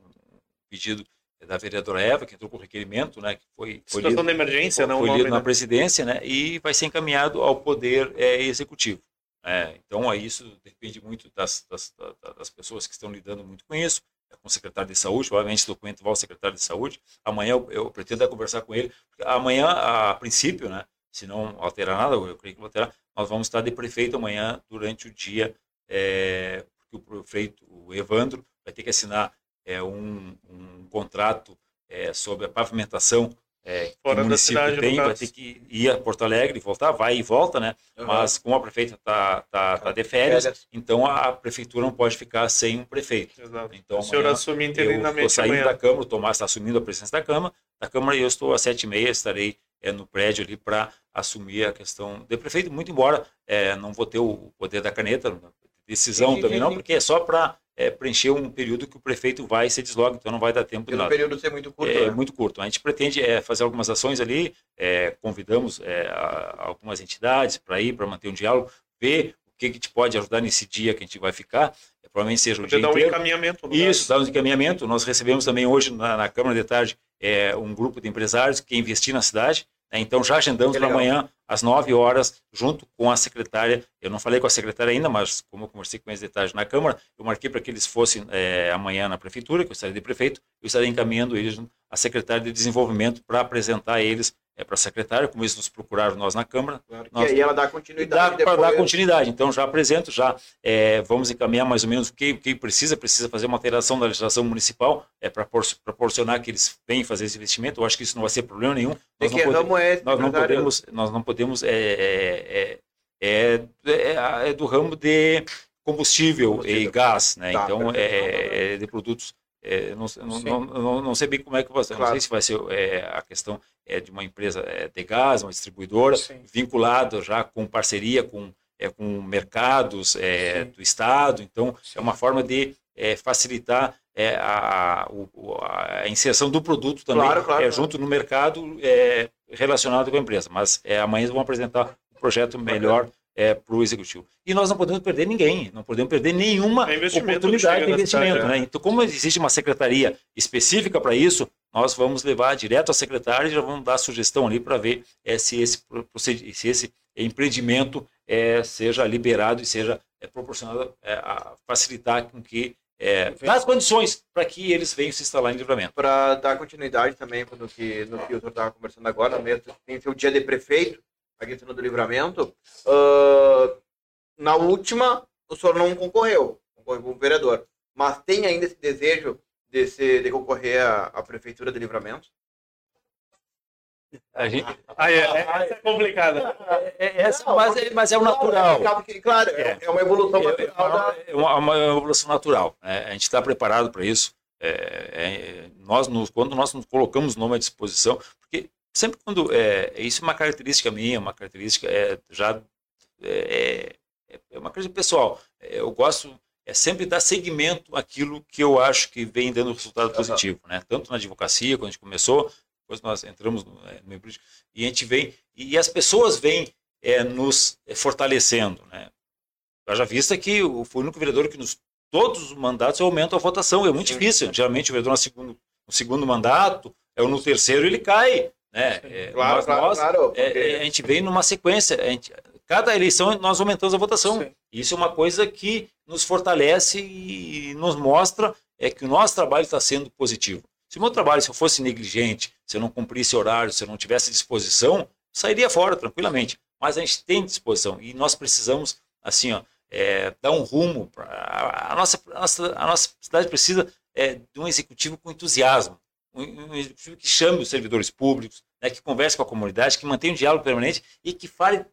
pedido da vereadora Eva, que entrou com requerimento, né, que foi, foi Situação lido, de emergência, não o foi nome, lido na né? presidência, né, e vai ser encaminhado ao poder é, executivo. É, então, aí isso depende muito das, das, da- das pessoas que estão lidando muito com isso, é com o secretário de saúde, provavelmente esse documento vai ao secretário de saúde. Amanhã eu, eu pretendo conversar com ele. Amanhã, a princípio, né, se não alterar nada, eu creio que vai alterar, nós vamos estar de prefeito amanhã durante o dia, é, porque o prefeito, o Evandro, vai ter que assinar é, um, um contrato é, sobre a pavimentação é, que Fora da cidade, tem, vai ter que ir a Porto Alegre e voltar, vai e volta, né? Mas como a prefeita está tá, tá de férias, Férias. então a prefeitura não pode ficar sem um prefeito. Exato. Então, o senhor assume Eu estou interinamente saindo amanhã. da Câmara, o Tomás está assumindo a presidência da Câmara, da Câmara e eu estou às sete e meia, estarei é, no prédio ali para assumir a questão de prefeito, muito embora é, não vou ter o poder da caneta, decisão Sim, sim, também sim, não, porque é só para preencher um período que o prefeito vai se desloca, então não vai dar tempo de Pelo nada. período ser muito curto. É né? muito curto. A gente pretende é, fazer algumas ações ali, é, convidamos é, a- algumas entidades para ir, para manter um diálogo, ver o que, que te pode ajudar nesse dia que a gente vai ficar. É, provavelmente seja o Poder dia dar um inteiro. encaminhamento. Isso, dar um encaminhamento. Nós recebemos também hoje na, na Câmara de Tarde é, um grupo de empresários que quer investir na cidade. né? Então já agendamos para amanhã, às 9 horas, junto com a secretária. Eu não falei com a secretária ainda, mas como eu conversei com eles de tarde na Câmara, eu marquei para que eles fossem é, amanhã na Prefeitura, que eu estarei de prefeito, eu estarei encaminhando eles à secretária de Desenvolvimento para apresentar eles é, para a secretária, como eles nos procuraram nós na Câmara, Claro. Nós- E aí ela dá dá continuidade para dar continuidade. Então, já apresento, já é, vamos encaminhar mais ou menos o que, que precisa. Precisa fazer uma alteração da legislação municipal é, para proporcionar que eles venham fazer esse investimento. Eu acho que isso não vai ser problema nenhum. Nós não, pode- é nós não podemos, nós não podemos é, é, é, é- é do ramo de combustível, Combustível. e gás, né? Tá, então, é de produtos. É, não, sei- não, Sim. não, não, não sei bem como é que vai ser. Não Claro. sei se vai ser é, a questão é, de uma empresa é, de gás, uma distribuidora, Sim. vinculado já com parceria com, é, com mercados é, Sim. do Estado. Então, é uma forma de é, facilitar a, o- a inserção do produto também Claro, claro, junto no mercado relacionado com a empresa. Mas amanhã vão apresentar um projeto melhor para o executivo. E nós não podemos perder ninguém, não podemos perder nenhuma É oportunidade de investimento. cidade, né? Então, como existe uma secretaria específica para isso, nós vamos levar direto à secretária e já vamos dar sugestão ali para ver eh, se, esse, se esse empreendimento eh, seja liberado e seja eh, proporcionado eh, a facilitar com que dar as condições para que eles venham se instalar em livramento. para dar continuidade também no que, no que o senhor estava conversando agora, mesmo tem seu dia de prefeito, Sena do Livramento. ah, na última, o senhor não concorreu, concorreu como vereador, mas tem ainda esse desejo de, ser, de concorrer à, à prefeitura de Livramento? A gente, Ah, é, é, essa é complicada. é, é- essa- mas, é, mas é o natural. Claro, é, é uma evolução É, natural é uma, uma evolução natural. né? A gente está preparado para isso. É, é, nós nos, quando nós nos colocamos o nome à disposição, sempre quando é, isso é uma característica minha, uma característica é, já é, é- é uma coisa pessoal. É, Eu gosto é sempre dar seguimento àquilo que eu acho que vem dando resultado positivo, né? Tanto na advocacia, quando a gente começou, depois nós entramos no, é, no e a gente vem e as pessoas vêm é, nos fortalecendo, né? Haja vista que eu fui o único vereador que nos todos os mandatos eu aumento a votação. É muito difícil. Geralmente o vereador no segundo, no segundo mandato, é no terceiro ele cai. Né? É, Claro, nós- claro, nós, claro. é, porque- é, a gente vem numa sequência. a gente- cada eleição nós aumentamos a votação. Sim. Isso é uma coisa que nos fortalece e nos mostra é que o nosso trabalho está sendo positivo. Se o meu trabalho, se eu fosse negligente, se eu não cumprisse horário, se eu não tivesse disposição, sairia fora tranquilamente. Mas a gente tem disposição e nós precisamos, assim, ó, é, dar um rumo. Pra, a, a nossa, a, nossa, a nossa cidade precisa é, de um executivo com entusiasmo, um, um executivo que chame os servidores públicos, né, que converse com a comunidade, que mantenha um diálogo permanente e que fale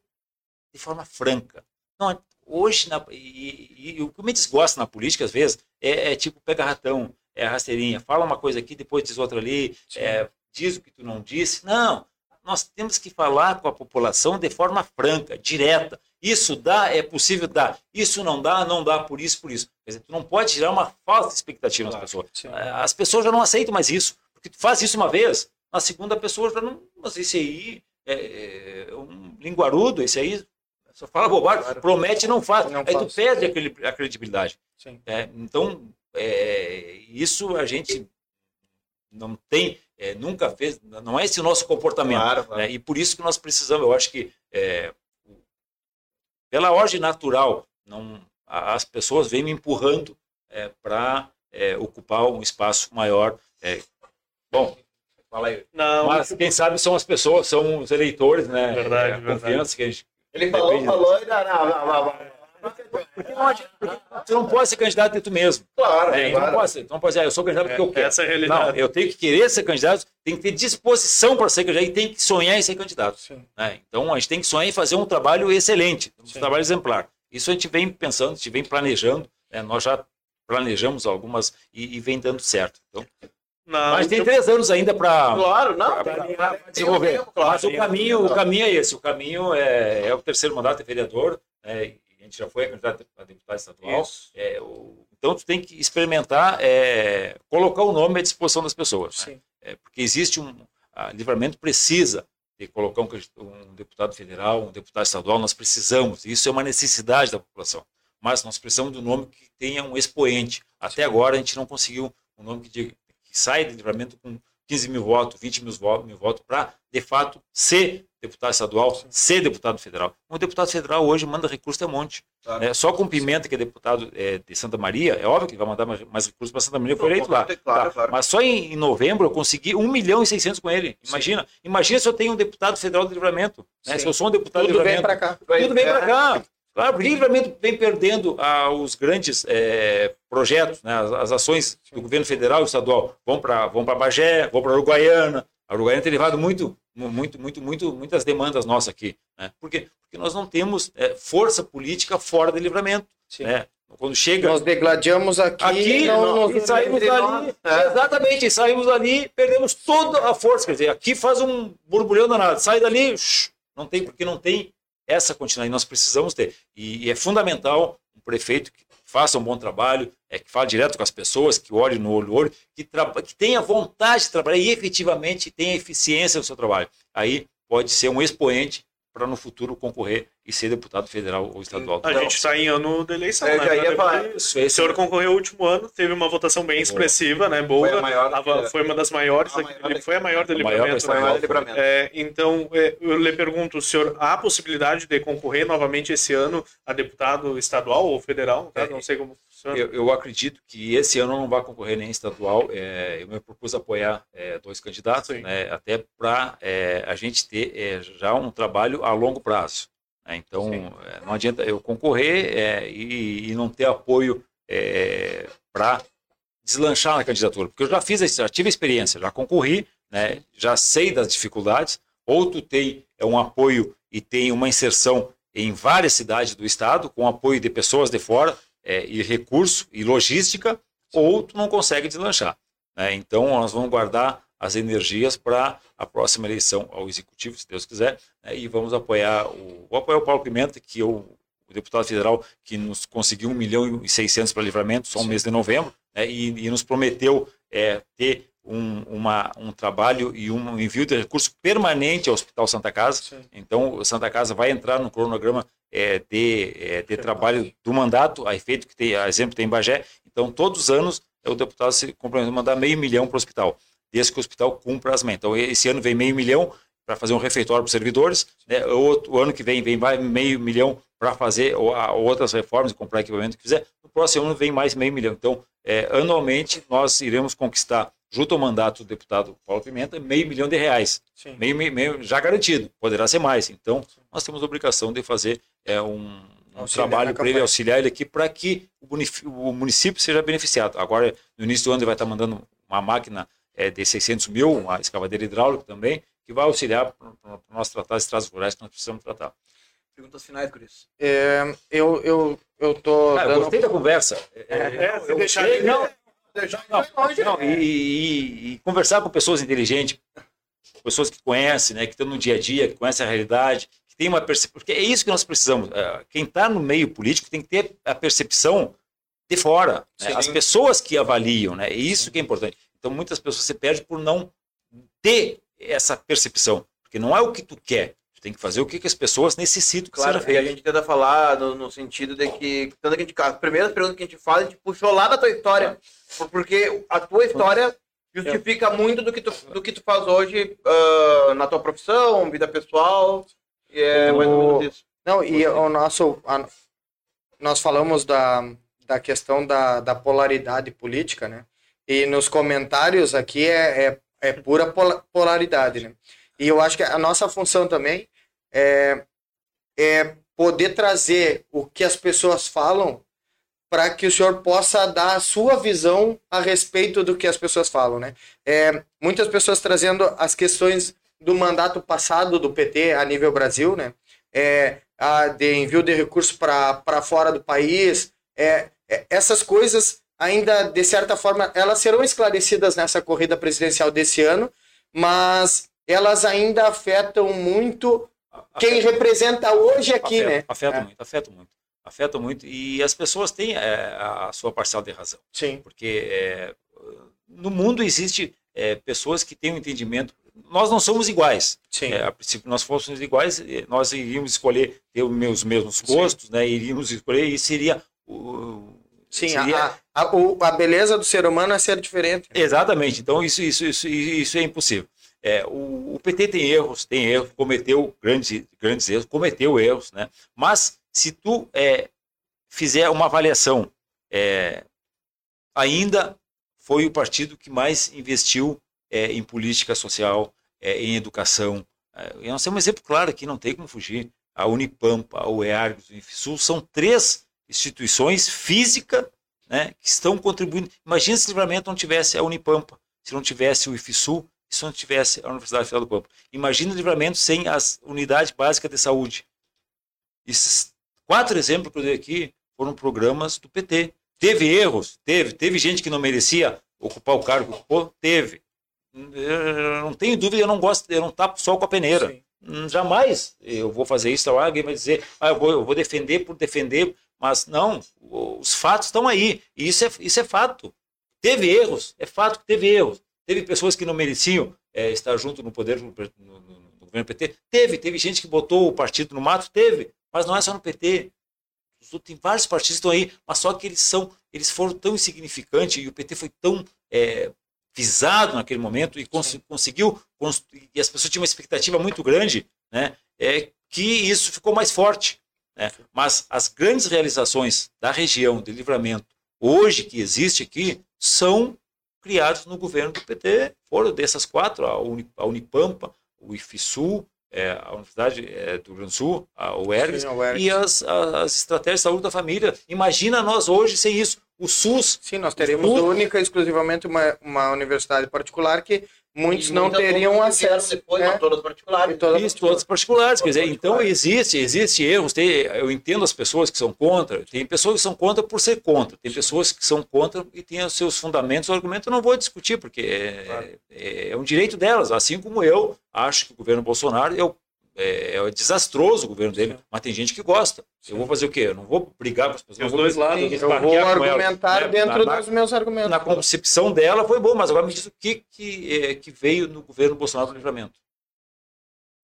de forma franca. Não, hoje, na, e, e- e o que me desgosta na política, às vezes, é, é tipo pega ratão, é rasteirinha, fala uma coisa aqui, depois diz outra ali, é, diz o que tu não disse. Não, nós temos que falar com a população de forma franca, direta. Isso dá, é possível dar. Isso não dá, não dá por isso, por isso. Quer dizer, tu não pode gerar uma falsa expectativa nas Claro, pessoas. sim. As pessoas já não aceitam mais isso. Porque tu faz isso uma vez, na segunda pessoa já não. Mas esse aí é, é um linguarudo, esse aí só fala bobagem, Claro. promete e não faz. Não aí faz. tu perde a credi- a credibilidade. É, então, é, isso a gente não tem, é, nunca fez, não é esse o nosso comportamento. Claro, claro. né? E por isso que nós precisamos, eu acho que é, pela ordem natural, não, as pessoas vêm me empurrando para ocupar um espaço maior. é. bom, fala aí. Não, Mas quem sabe são as pessoas, são os eleitores, né? Verdade, É a verdade. confiança que a gente. Ele falou, falou e não, não, não, não, não. Porque não adianta, porque tu não pode ser candidato de tu mesmo. Claro, É, então não claro. pode ser. Tu não pode dizer, ah, eu sou candidato porque eu quero. essa é a Não, realidade. eu tenho que querer ser candidato, tenho que ter disposição para ser candidato e tenho que sonhar em ser candidato. Sim. né? Então a gente tem que sonhar em fazer um trabalho excelente, um Sim. trabalho exemplar. Isso a gente vem pensando, a gente vem planejando, né? nós já planejamos algumas e, e vem dando certo. Então, Não, mas tem três anos ainda para Claro, não. desenvolver. tempo, claro. Mas o caminho, o caminho é esse. O caminho é, é o terceiro mandato de vereador. né? A gente já foi candidato a deputado estadual. É, o- então tu tem que experimentar, é, colocar o nome à disposição das pessoas. né? Sim. É, porque existe um. A livramento precisa de colocar um, um deputado federal, um deputado estadual, nós precisamos. Isso é uma necessidade da população. Mas nós precisamos de um nome que tenha um expoente. Até agora a gente não conseguiu um nome que, diga, que saia de livramento com 15 mil votos, 20 mil votos, mil votos para, de fato, ser deputado estadual, ser deputado federal. Um deputado federal hoje manda recurso de monte. Claro. né? Só com Pimenta, que é deputado é, de Santa Maria, é óbvio que vai mandar mais, mais recursos para Santa Maria, foi eleito lá. claro, Tá. claro. Mas só em, em novembro eu consegui 1 milhão e 600 com ele. Imagina, imagina se eu tenho um deputado federal de livramento. Né? Sim. Se eu sou um deputado Tudo vem livramento. para cá. Tudo vem É. para cá. Claro, porque o livramento vem perdendo ah, os grandes eh, projetos, né, as, as ações do governo federal e estadual. Vão para vão para Bagé, vão para Uruguaiana. A Uruguaiana tem levado muito, mu- muito, muito, muito, muitas demandas nossas aqui. Né? Por quê? Porque nós não temos eh, força política fora do livramento. Sim. Né? Quando chega Nós degladiamos aqui, aqui não, e saímos dali. é. Exatamente, saímos dali, perdemos toda a força. Quer dizer, aqui faz um borbulhão danado. Sai dali, shh, não tem, porque não tem essa continuidade. Nós precisamos ter. E, e é fundamental um prefeito que faça um bom trabalho, é, que fale direto com as pessoas, que olhe no olho olho, que, que tenha vontade de trabalhar e efetivamente tenha eficiência no seu trabalho. Aí pode ser um expoente para no futuro concorrer e ser deputado federal ou estadual. A gente está em ano de eleição, Eu né? já ia falar. O senhor concorreu o último ano, teve uma votação bem expressiva, né? Boa. Foi a maior foi uma das maiores, maior- foi a maior do a maior livramento. livramento. É, então, é, eu lhe pergunto, o senhor há a possibilidade de concorrer novamente esse ano a deputado estadual ou federal? É, não sei como funciona. Eu, eu acredito que esse ano não vai concorrer nem estadual. É, eu me propus apoiar é, dois candidatos, né, até para a gente ter é, já um trabalho a longo prazo. né. Então, é, não adianta eu concorrer é, e, e não ter apoio para deslanchar na candidatura, porque eu já fiz, já tive experiência, já concorri, né, já sei das dificuldades. Ou tu tem é, um apoio e tem uma inserção em várias cidades do estado, com apoio de pessoas de fora, é, e recurso e logística, ou tu não consegue deslanchar. né? Então, nós vamos guardar as energias para a próxima eleição ao executivo, se Deus quiser, né? e vamos apoiar o, vou apoiar o Paulo Pimenta, que é o, deputado federal que nos conseguiu 1 milhão e 600 para livramento só no mês de novembro, né? e, e nos prometeu é, ter um, uma, um trabalho e um envio de recurso permanente ao Hospital Santa Casa. Sim. Então, Santa Casa vai entrar no cronograma é, de, é, de trabalho do mandato, a efeito que tem, a exemplo tem em Bagé. Então, todos os anos, é, o deputado se comprometeu a mandar meio milhão para o hospital, desde que o hospital cumpra as metas. Então, esse ano vem meio milhão para fazer um refeitório para os servidores, né? o, o ano que vem vem mais meio milhão para fazer outras reformas, comprar equipamento que quiser. No próximo ano vem mais meio milhão. Então, é, anualmente, nós iremos conquistar, junto ao mandato do deputado Paulo Pimenta, meio milhão de reais meio, meio, meio já garantido, poderá ser mais. Então, nós temos a obrigação de fazer é, um, um trabalho para ele, auxiliar ele aqui, para que o, município seja beneficiado. Agora, no início do ano, ele vai estar mandando uma máquina é, de 600 mil, uma escavadeira hidráulica também, que vai auxiliar para nós tratar as estradas rurais que nós precisamos tratar. Perguntas finais, Cris. É, eu, eu, eu tô Ah, eu dando... gostei da conversa. É, É, eu se deixar gostei- ele- não, não, não, e, e- e conversar com pessoas inteligentes, pessoas que conhecem, né, que estão no dia a dia, que conhecem a realidade, que tem uma percepção. Porque é isso que nós precisamos. É, Quem está no meio político tem que ter a percepção de fora. né. As pessoas que avaliam, né? É isso que é importante. Então, muitas pessoas se perdem por não ter essa percepção. Porque não é o que tu quer. Tu tem que fazer o que, que as pessoas necessitam que Claro, seja a gente tenta falar no, no sentido de que, tanto que a gente, as primeiras perguntas que a gente faz, a gente puxou lá da tua história, por- porque a tua história justifica muito do que tu, do que tu faz hoje ah, na tua profissão, vida pessoal, é mais ou menos isso. Não, e o nosso. a- nós falamos da, da questão da, da polaridade política, né? E nos comentários aqui é, é, é pura pola- polaridade, né? E eu acho que a nossa função também é, é poder trazer o que as pessoas falam para que o senhor possa dar a sua visão a respeito do que as pessoas falam, né? É, muitas pessoas trazendo as questões do mandato passado do PT a nível Brasil, né? É, a, de envio de recursos para fora do país, é, é, essas coisas ainda, de certa forma, elas serão esclarecidas nessa corrida presidencial desse ano, mas elas ainda afetam muito quem representa hoje aqui, afeta, né? Afeta É. muito, afeta muito. Afeta muito. E as pessoas têm é, a sua parcela de razão. Sim. Porque é, no mundo existe pessoas que têm um entendimento. Nós não somos iguais. Sim. É, a princípio, nós fôssemos iguais, eh, nós iríamos escolher ter os meus mesmos Sim. gostos, né? Iríamos escolher e seria o Sim, seria- a, a, a beleza do ser humano é ser diferente. Exatamente. Então isso isso isso isso é impossível. É, o, o PT tem erros, tem erros, cometeu grandes grandes erros, cometeu erros, né? Mas se tu é, fizer uma avaliação, é, ainda foi o partido que mais investiu é, em política social, é, em educação. É, nós temos um exemplo claro aqui, não tem como fugir. A Unipampa, a UERGS, o IFSUL, são três instituições físicas né, que estão contribuindo. Imagina se o livramento não tivesse a Unipampa, se não tivesse o IFSUL, se não tivesse a Universidade Federal do Pampa. Imagina o livramento sem as unidades básicas de saúde. Esses quatro exemplos que eu dei aqui foram programas do PT. Teve erros? Teve. Teve gente que não merecia ocupar o cargo que ocupou? Teve. Eu não tenho dúvida, eu não gosto, eu não tapo sol com a peneira. Sim. Hum, Jamais eu vou fazer isso. Alguém vai dizer, ah, eu, vou, eu vou defender por defender, mas não, os fatos estão aí. E isso é, isso é fato. Teve erros, é fato que teve erros. Teve pessoas que não mereciam eh, estar junto no poder no, no- no- no governo PT. Teve, teve gente que botou o partido no mato, teve, mas não é só no PT. Tem vários partidos que estão aí, mas só que eles são, eles foram tão insignificantes e o PT foi tão eh, visado naquele momento e cons- conseguiu cons- e as pessoas tinham uma expectativa muito grande, né? É que isso ficou mais forte. Né? Mas as grandes realizações da região de livramento hoje que existe aqui são criados no governo do PT. Foram dessas quatro, a, Uni- a Unipampa, o IFSUL, é, a Universidade é, do Rio Grande do Sul, a UERGS, Sim, a UERGS. e as, as estratégias de saúde da família. Imagina nós hoje sem isso. O SUS, Sim, nós teríamos Tudo. única e exclusivamente uma, uma universidade particular que muitos não teriam acesso. Depois, é, não, todas particulares. e toda Isso, todas particulares. Quer dizer, Todas então existe, existe erros. Tem, eu entendo as pessoas que são contra. Tem pessoas que são contra por ser contra. Tem pessoas que são contra e têm os seus fundamentos. O argumento eu não vou discutir, porque é, é, é um direito delas. Assim como eu acho que o governo Bolsonaro é, o- é, é desastroso o governo dele, mas tem gente que gosta. Eu vou fazer o quê? Eu não vou brigar com as pessoas. Os dois lados. Eu vou argumentar né? dentro Na- dos meus argumentos. na concepção dela foi bom, mas agora me diz o que, que, eh, que veio no governo Bolsonaro para o livramento.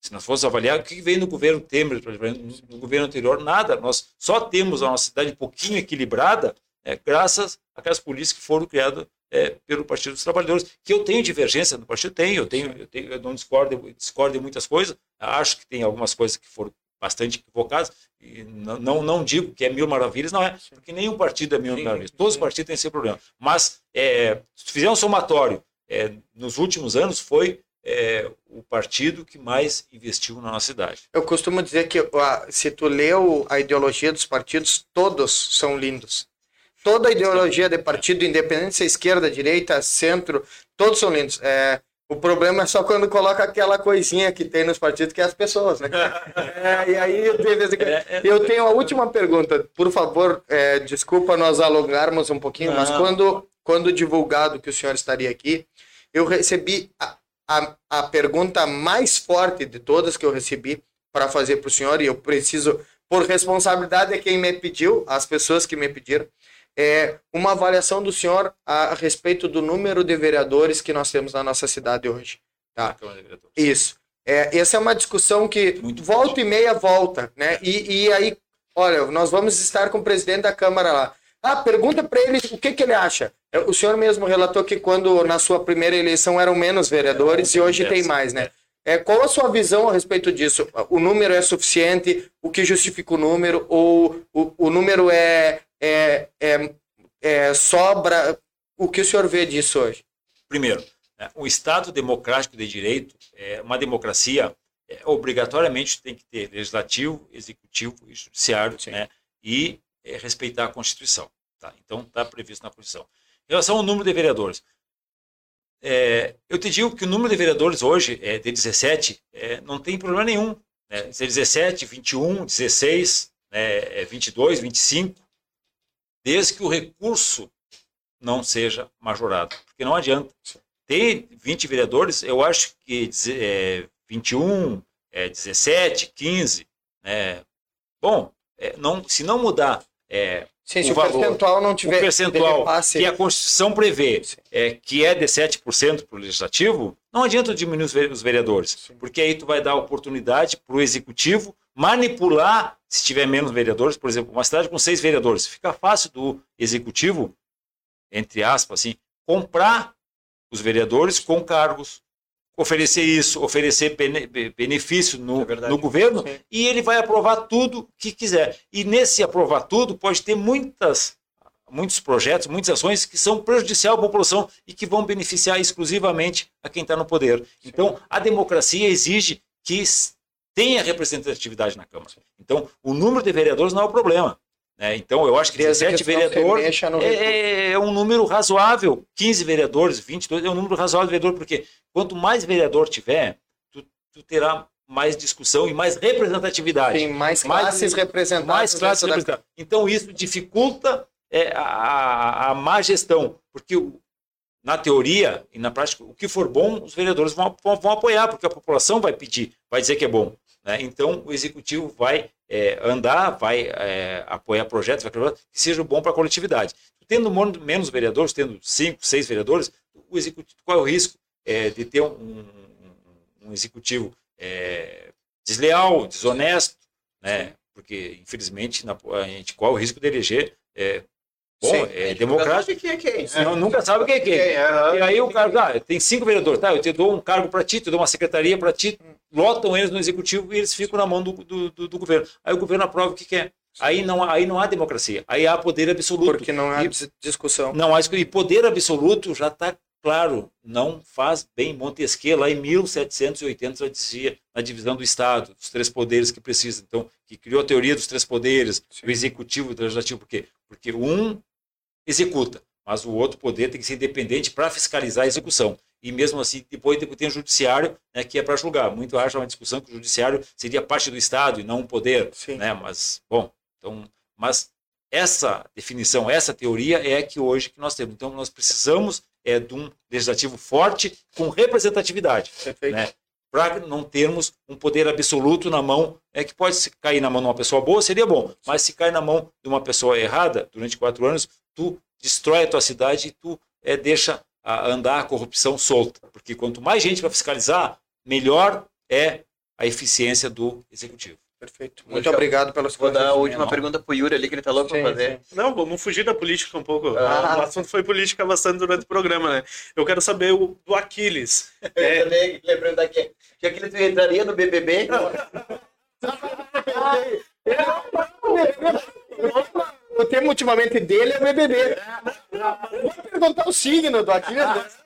Se nós fossemos avaliar o que veio no governo Temer no, no governo anterior, nada. Nós só temos a nossa cidade um pouquinho equilibrada eh, graças àquelas políticas que foram criadas eh, pelo Partido dos Trabalhadores. Que eu tenho divergência do partido, tenho, eu tenho, eu, tenho, eu não discordo, eu discordo de muitas coisas, acho que tem algumas coisas que foram bastante equivocadas, e não, não, não digo que é mil maravilhas, não é, porque nenhum partido é mil Sim, maravilhas, todos os partidos têm esse problema. Mas, é, se fizer um somatório, é, nos últimos anos foi é, o partido que mais investiu na nossa cidade. Eu costumo dizer que se tu leu a ideologia dos partidos, todos são lindos. Toda ideologia de partido, independente se é esquerda, direita, centro, todos são lindos. É, o problema é só quando coloca aquela coisinha que tem nos partidos, que é as pessoas, né? É, e aí, em quando- É, é- eu tenho a última pergunta. Por favor, é, desculpa nós alongarmos um pouquinho, mas quando, quando divulgado que o senhor estaria aqui, eu recebi a, a, a pergunta mais forte de todas que eu recebi para fazer para o senhor, e eu preciso, por responsabilidade, é quem me pediu, as pessoas que me pediram. É, uma avaliação do senhor a, a respeito do número de vereadores que nós temos na nossa cidade hoje. Tá? Isso. É, essa é uma discussão que Muito volta forte. e meia volta, né? E, e aí, olha, nós vamos estar com o presidente da Câmara lá. Ah, pergunta para ele o que, que ele acha. É, O senhor mesmo relatou que quando na sua primeira eleição eram menos vereadores e hoje tem mais, né? É, qual a sua visão a respeito disso? O número é suficiente? O que justifica o número? Ou o, o número é, é, é, é sobra? O que o senhor vê disso hoje? Primeiro, né, o Estado democrático de direito, é uma democracia, é, obrigatoriamente tem que ter legislativo, executivo e judiciário, Sim. né, e é, respeitar a Constituição. Tá? Então, está previsto na Constituição. Em relação ao número de vereadores, é, eu te digo que o número de vereadores hoje, é, de 17, é, não tem problema nenhum. Né? Ser 17, 21, 16, né, é, 22, 25, desde que o recurso não seja majorado. Porque não adianta. Ter 20 vereadores, eu acho que é, 21, é, 17, 15. Né? Bom, é, não, se não mudar é, Sim, O se o, valor. percentual não o tiver percentual de repasse- que a Constituição prevê, Sim. é, que é de 7% para o legislativo, não adianta diminuir os ve- os vereadores, porque aí tu vai dar oportunidade para o executivo manipular, se tiver menos vereadores, por exemplo, uma cidade com seis vereadores, fica fácil do executivo, entre aspas, assim, comprar os vereadores com cargos, oferecer isso, oferecer bene- be- benefício no, É no governo, Sim. e ele vai aprovar tudo que quiser. E nesse aprovar tudo, pode ter muitas, muitos projetos, muitas ações que são prejudicial à população e que vão beneficiar exclusivamente a quem está no poder. Então, a democracia exige que tenha representatividade na Câmara. Então, o número de vereadores não é o problema. né? Então, eu acho que Desde 17 que não se vereadores recurso. é, é um número razoável. 15 vereadores, 22 é um número razoável de vereador, porque quanto mais vereador tiver, tu, tu terá mais discussão e mais representatividade. Tem mais Mais- classes representadas. mais classes dentro da- representadas. Então, isso dificulta é, a, a, a má gestão, porque o- na teoria e na prática, o que for bom, os vereadores vão, vão, vão apoiar, porque a população vai pedir, vai dizer que é bom. Né? Então, o executivo vai é, andar, vai é, apoiar projetos vai projetos que sejam bons para a coletividade. Tendo menos vereadores, tendo cinco, seis vereadores, o executivo, qual é o risco é, de ter um, um- um executivo é, desleal, desonesto, né? Porque, infelizmente, na, a gente qual é o risco de eleger é, bom, Sim, é democrático. Quem é quem? Senão nunca sabe quem é quem. Quem, aham. E aí o cara, ah, tem cinco vereadores, tá? Eu te dou um cargo para ti, te dou uma secretaria para ti, lotam eles no executivo e eles ficam na mão do, do, do- do governo. Aí o governo aprova o que quer. Aí não, há- aí não há democracia, aí há poder absoluto. Porque não há E- dis- discussão. Não há. E poder absoluto já está claro, não faz bem. Montesquieu, lá em 1780, já dizia na divisão do Estado, os três poderes que precisa. Então, que criou a teoria dos três poderes, o executivo, o legislativo, por quê? Porque um executa, mas o outro poder tem que ser independente para fiscalizar a execução. E mesmo assim, depois tem o judiciário, né, que é para julgar. Muito acha uma discussão que o judiciário seria parte do Estado e não um poder Sim. né? Mas bom, então, mas essa definição, essa teoria é a que hoje que nós temos. Então nós precisamos é de um legislativo forte com representatividade, Perfeito. né? Para não termos um poder absoluto na mão, é que pode cair na mão de uma pessoa boa seria bom, mas se cair na mão de uma pessoa errada durante quatro anos, tu destrói a tua cidade e tu é, deixa a, andar a corrupção solta, porque quanto mais gente para fiscalizar, melhor é a eficiência do executivo. Perfeito. Muito deixar- obrigado pelas Vou dar a última pergunta pro Yuri ali, que ele tá louco Sim, pra fazer. Não, vamos fugir da política um pouco. Ah. O assunto foi política bastante durante o programa, né? Eu quero saber o, do Aquiles. É, Eu também lembrando daqui. Que aquele tu entraria no BBB? O tema ultimamente dele é BBB. Vou perguntar o signo do Aquiles.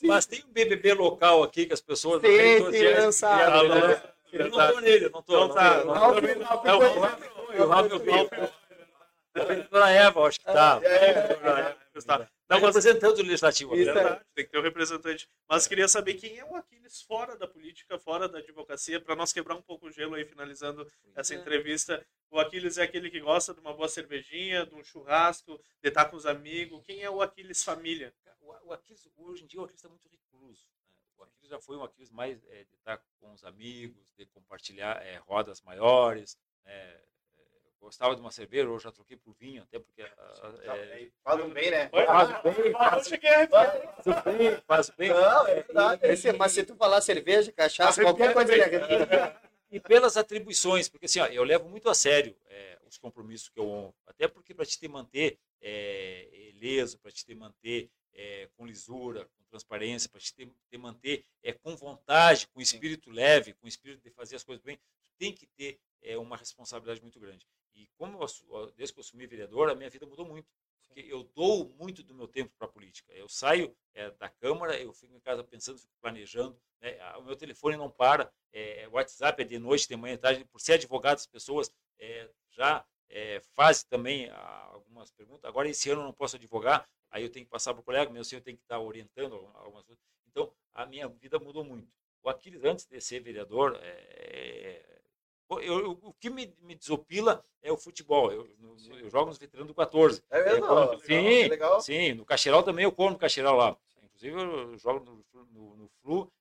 Mas tem um BBB local aqui que as pessoas Tem, têm tem lançado, Eu né? Eu não tô nele, eu não tô. Então não tá, tô, não não tô. tá. É o Ralf e o Ralf e o Dona Eva, acho que tá. Tá. Não, representando o legislativo. Isso né? é. Verdade, tem que ter um representante. Mas queria saber quem é o Aquiles fora da política, fora da advocacia, para nós quebrar um pouco o gelo aí, finalizando essa entrevista. O Aquiles é aquele que gosta de uma boa cervejinha, de um churrasco, de estar com os amigos. Quem é o Aquiles família? O, Aquiles, hoje em dia, o Aquiles está muito recluso. né? O Aquiles já foi um Aquiles mais é, de estar com os amigos, de compartilhar é, rodas maiores, né? É, gostava de uma cerveja, hoje já troquei por vinho, até porque ah, é, Faz bem, né? faz bem, faz bem, faz bem. Não, é verdade. Esse- mas se tu falar cerveja, cachaça, qualquer coisa arrepia. E pelas atribuições, porque assim, ó, eu levo muito a sério é, os compromissos que eu honro, até porque para te te manter é, ileso, para te te manter é, com lisura, com transparência, para te te, te manter é, com vontade, com espírito leve, com espírito de fazer as coisas bem, tem que ter é, uma responsabilidade muito grande. E como eu, desde que eu assumi vereador, a minha vida mudou muito. Porque eu dou muito do meu tempo para a política. Eu saio é, da Câmara, eu fico em casa pensando, fico planejando. né, O meu telefone não para, é, o WhatsApp é de noite, de manhã, de tarde. Por ser advogado, as pessoas é, já é, fazem também algumas perguntas. Agora, esse ano eu não posso advogar, aí eu tenho que passar para o colega, meu eu tenho que estar orientando alguma- algumas coisas. Então, a minha vida mudou muito. O Aquiles, antes de ser vereador, é, pô, eu- eu- o que me, me desopila é o futebol. Eu, no- eu jogo nos veteranos do 14. É mesmo? quando- Legal, sim, legal. sim, no Cacheral também eu corro no Cacheral lá. Inclusive eu jogo no, Flu- no, no Flu,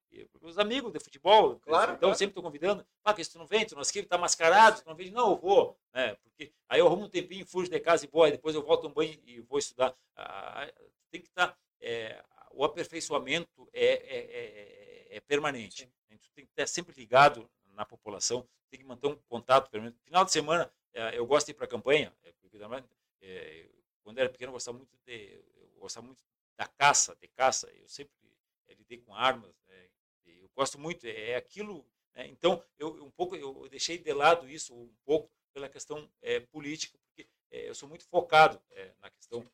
os amigos de futebol, Claro, então claro. eu sempre estou convidando, ah, que se tu não vem, tu não esquiva, tá mascarado, tu não vem, não, eu vou, né, porque aí eu arrumo um tempinho, fujo de casa e vou, aí depois eu volto um banho e vou estudar. Ah, tem que estar, o aperfeiçoamento é, é, é- é permanente, Então, tu tem que estar sempre ligado na população, um contato permanente. Final de semana, eh, eu gosto de ir para a campanha, também, eh, quando era pequeno eu gostava muito de, gostava muito da caça, de caça, eu sempre eh, lidei com armas, né, eu gosto muito, é aquilo, né, então eu um pouco eu deixei de lado isso um pouco pela questão eh, política, porque eh, eu sou muito focado eh, na questão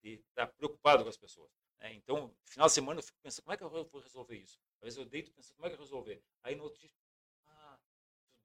de estar preocupado com as pessoas. né, então, final de semana eu fico pensando, como é que eu vou resolver isso? Às vezes eu deito pensando, como é que eu vou resolver? Aí no outro dia,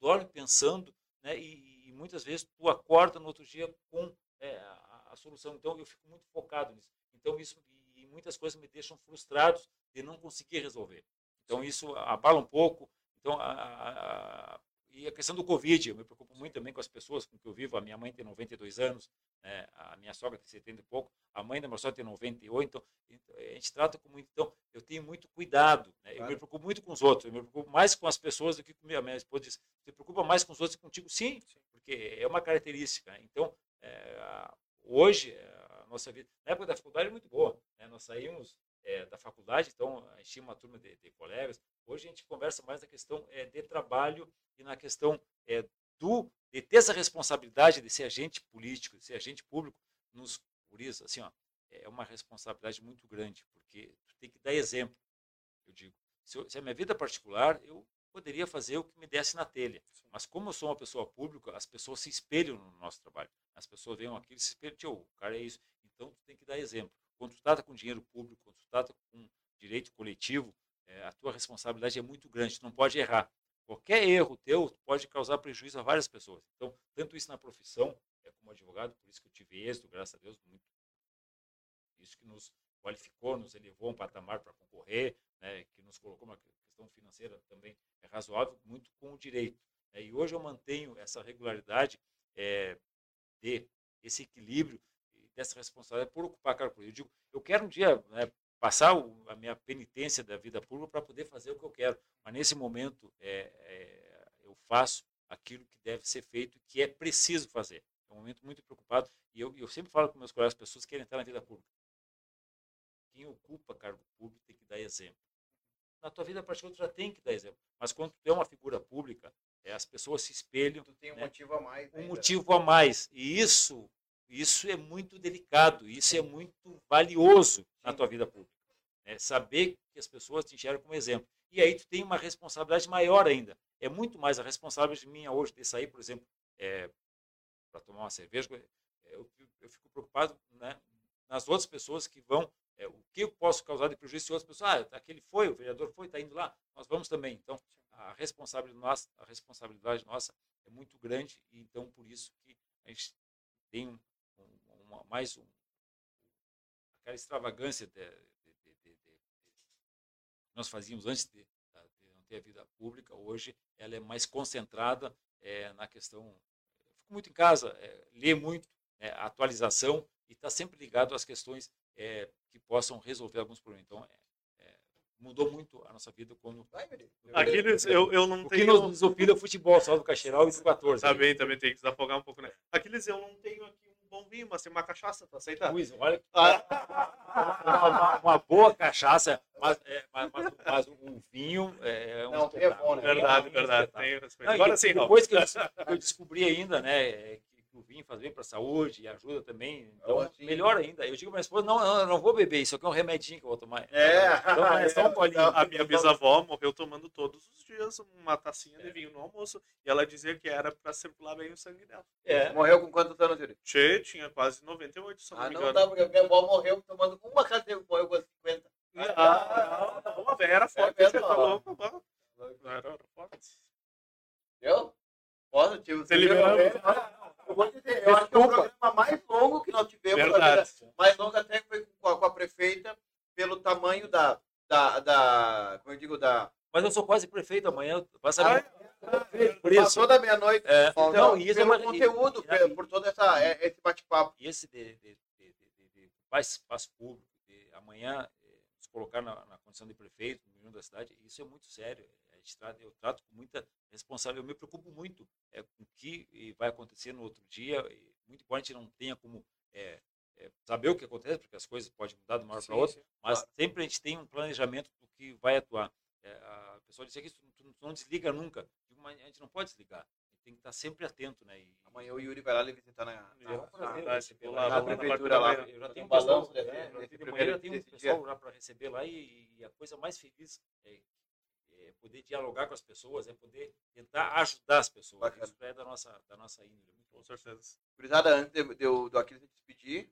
dorme pensando, né, e, e muitas vezes tu acorda no outro dia com eh, a, a solução. Então eu fico muito focado nisso. Então isso e muitas coisas me deixam frustrados de não conseguir resolver. Então isso abala um pouco. Então a- a- e a questão do Covid, eu me preocupo muito também com as pessoas com que eu vivo. A minha mãe tem 92 anos, né, a minha sogra tem 70 e pouco, a mãe da minha sogra tem 98. Então, então, a gente trata com muito. Então eu tenho muito cuidado. né, Eu Claro. me preocupo muito com os outros. Eu me preocupo mais com as pessoas do que com a minha esposa. Diz, se preocupa mais com os outros que contigo? Sim, porque é uma característica. né. Então é, hoje é, a nossa vida na época da faculdade é muito boa né? nós saímos é, da faculdade então a gente tinha uma turma de, de colegas hoje a gente conversa mais na questão é, de trabalho e na questão é, do de ter essa responsabilidade de ser agente político de ser agente público nos guris assim ó é uma responsabilidade muito grande porque tu tem que dar exemplo eu digo se, eu, se a minha vida particular eu poderia fazer o que me desse na telha mas como eu sou uma pessoa pública, as pessoas se espelham no nosso trabalho. As pessoas veem aquilo e se espelham, tio, o cara é isso. Então, tu tem que dar exemplo. Quando tu trata com dinheiro público, quando tu trata com direito coletivo, eh, a tua responsabilidade é muito grande. Tu não pode errar. Qualquer erro teu pode causar prejuízo a várias pessoas. Então, tanto isso na profissão, é, como advogado, por isso que eu tive êxito, graças a Deus, muito. Isso que nos qualificou, nos elevou um patamar para concorrer, né, que nos colocou uma questão financeira também é razoável, muito com o direito. né. E hoje eu mantenho essa regularidade eh, de esse equilíbrio dessa responsabilidade por ocupar cargo público. Eu digo, eu quero um dia né, passar o- a minha penitência da vida pública para poder fazer o que eu quero, mas nesse momento é, é, eu faço aquilo que deve ser feito, que é preciso fazer. É um momento muito preocupado e eu, eu sempre falo com meus colegas, as pessoas que querem entrar na vida pública. Quem ocupa cargo público tem que dar exemplo. Na tua vida particular tu já tem que dar exemplo, mas quando tu é uma figura pública, é, as pessoas se espelham Tu tem um né? motivo a mais. um ainda. motivo a mais. E isso, isso é muito delicado, isso é muito valioso na tua vida pública. né? Saber que as pessoas te enxergam como exemplo. E aí tu tem uma responsabilidade maior ainda. É muito mais a responsabilidade minha hoje de sair, por exemplo, para tomar uma cerveja. é, Eu, eu fico preocupado né, nas outras pessoas que vão. é, o que eu posso causar de prejuízo se outras pessoas. Ah, aquele foi, o vereador foi, está indo lá, nós vamos também. Então, a responsabilidade nossa, a responsabilidade nossa é muito grande e então por isso que a gente tem uma, mais um, aquela extravagância de, de- de- de- de- que nós fazíamos antes de, não ter a vida pública hoje ela é mais concentrada eh, na questão eu fico muito em casa eh, lê muito né, a atualização e está sempre ligado às questões eh, que possam resolver alguns problemas então é, é mudou muito a nossa vida quando. Aquiles, eu, eu não O que tenho. nos desopila é o futebol, só do Caxeiral e do 14. Também, também tem que desafogar um pouco, né? Aquiles, eu não tenho aqui bom vinho, mas tem uma cachaça pra aceitar. Luiz, olha que Ah, uma, uma- uma boa cachaça, mas, é, mas, mas- mas um vinho é um Não, é bom, né? Verdade, um verdade. Tenho respeito. Não, Agora sim, depois que eu, des- que eu descobri ainda, né, é, o vinho faz bem para a saúde e ajuda também, então Ah, melhor ainda. Eu digo para minha esposa, não, não, eu não vou beber, isso aqui é um remedinho que eu vou tomar. É. Então, é só um bolinho. A minha bisavó morreu tomando todos os dias uma tacinha de vinho no almoço. E ela dizia que era pra circular bem o sangue dela. É. Morreu com quantos anos, Yuri? Che, tinha quase 98, se eu não Ah, me não engano. dá, porque minha avó morreu tomando uma cadeira, morreu com 50. Ah, não, não, velha era forte, É você mesmo, tá louco, pô. Era, era forte. Entendeu? Posso, tio? Você liberou. Eu vou dizer, eu acho que é o programa mais longo que nós tivemos. Verdade. vida. Mais longo até que foi com a, com a prefeita, pelo tamanho da, da, da. Como eu digo, da. Mas eu sou quase prefeito amanhã, vai saber. Por Passou isso. da meia-noite. É, Então, e isso é pelo uma- conteúdo, e- por todo essa, é- esse bate-papo. E esse de, de, de, de, de, de faz espaço público, de amanhã eh, nos colocar na, na condição de prefeito, no da cidade, isso é muito sério. Gente trata- eu trato com muita responsabilidade, eu me preocupo muito é, com o que eh, vai acontecer no outro dia. e muito embora a gente não tenha como eh, eh, saber o que acontece, porque as coisas podem mudar de uma hora para outra, mas sempre a gente tem um planejamento do que vai atuar. É, a pessoa disse aqui, tu, tu- tu não desliga nunca. Digo, mas a gente não pode desligar. Tem que estar sempre atento, né? E, Amanhã o Yuri vai lá lhe visitar na. é na- lá. lá, Já na tem- prefeitura lá. Eu já tenho Um um pessoal, balanço desse- é, desse já tenho- um pessoal lá para receber lá e, e a coisa mais feliz é, é poder dialogar com as pessoas, é poder tentar ajudar as pessoas. Bacana. Isso é da nossa, da nossa índole. Muito Com certeza. Gurizada, antes de, de, eu- do Aquiles se despedir,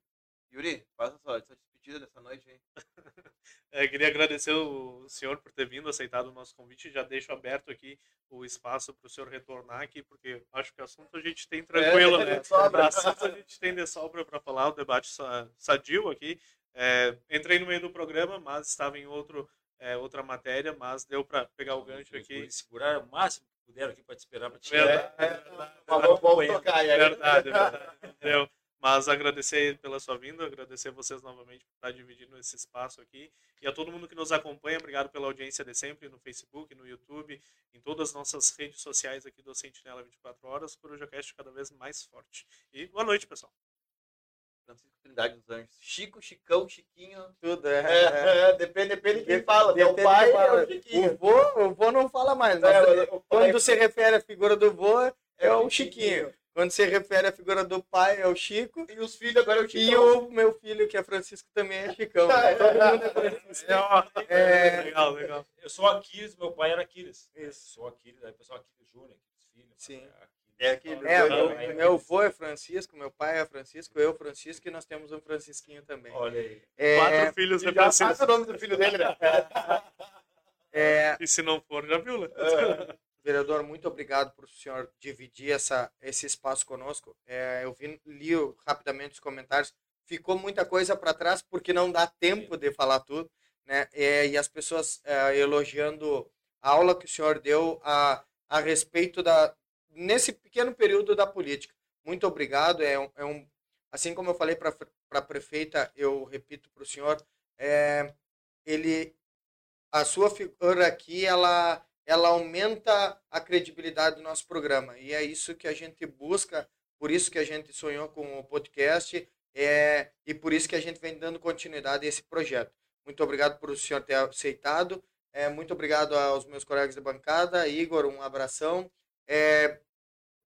Yuri, faça sua, sua despedida dessa noite aí. É, queria agradecer o senhor por ter vindo, aceitado o nosso convite. Já deixo aberto aqui o espaço para o senhor retornar aqui, porque acho que assunto a gente tem tranquilo, É, né? sobra. Assunto a gente tem de sobra para falar, o debate sa- sadio aqui. É, entrei no meio do programa, mas estava em outro, é, outra matéria, mas deu para pegar o gancho aqui. guris Seguraram o máximo que puderam aqui para te esperar para te Verdade. Vamos, vamos tocar. e aí- Verdade, verdade. Entendeu? Mas agradecer pela sua vinda, agradecer vocês novamente por estar dividindo esse espaço aqui. E a todo mundo que nos acompanha, obrigado pela audiência de sempre no Facebook, no YouTube, em todas as nossas redes sociais aqui do Sentinela 24 Horas, CorujaCast cada vez mais forte. E boa noite, pessoal. Francisco Trindade dos Anjos. Chico, Chicão, Chiquinho. Tudo, é. É, é, depende, depende de quem fala. Meu pai fala. é o Chiquinho. O vô, o vô não fala mais. É, o pai- quando se refere à figura do vô, é o Chiquinho. Quando se refere à figura do pai, é o Chico. E os filhos agora é o E Chicão. o meu filho, que é Francisco, também é Chicão. Todo mundo é Francisco. É. Legal, legal. Eu sou Aquiles, meu pai era Aquiles. Isso. Sou Aquiles, aí o pessoal Aquiles Júnior, Aquiles Filho. Sim. Aquiles. É Aquiles. É, meu, né? meu avô é Francisco, meu pai é Francisco, eu Francisco e nós temos um Francisquinho também. Olha aí. É, Quatro filhos de já passa Francisco. o nome do filho dele, né? é, E se não for, já viu, né? vereador, muito obrigado por o senhor dividir essa, esse espaço conosco. É, eu vi, li rapidamente os comentários. Ficou muita coisa para trás porque não dá tempo de falar tudo, né? É, e as pessoas é, elogiando a aula que o senhor deu a, a respeito da nesse pequeno período da política. Muito obrigado. É um, é um assim como eu falei para a prefeita, eu repito para o senhor, é, ele a sua figura aqui ela ela aumenta a credibilidade do nosso programa e é isso que a gente busca por isso que a gente sonhou com o podcast é, e por isso que a gente vem dando continuidade a esse projeto muito obrigado por o senhor ter aceitado é, muito obrigado aos meus colegas de bancada Igor um abração é,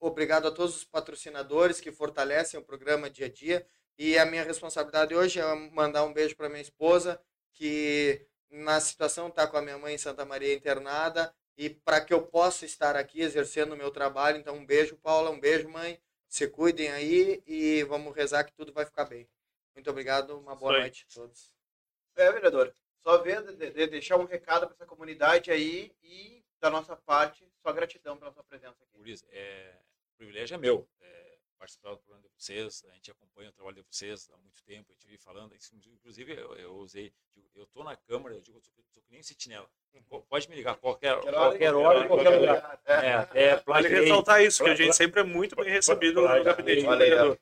obrigado a todos os patrocinadores que fortalecem o programa dia a dia e a minha responsabilidade hoje é mandar um beijo para minha esposa que na situação está com a minha mãe em Santa Maria internada e para que eu possa estar aqui exercendo o meu trabalho. Então, um beijo, Paula, um beijo, mãe. Se cuidem aí e vamos rezar que tudo vai ficar bem. Muito obrigado, uma boa noite a todos. É, vereador. Só ver, de, de- deixar um recado para essa comunidade aí e, da nossa parte, só gratidão pela sua presença aqui. Por isso, é, privilégio é meu. É, participar do programa de vocês, a gente acompanha o trabalho de vocês há muito tempo, a gente vive falando, inclusive eu, eu usei, digo, eu estou na Câmara, eu digo, eu sou, sou que nem sentinela, Co- pode me ligar qualquer, qualquer hora, em qualquer lugar. É. É, Vale ressaltar isso, que a gente sempre é muito bem recebido no gabinete do vereador.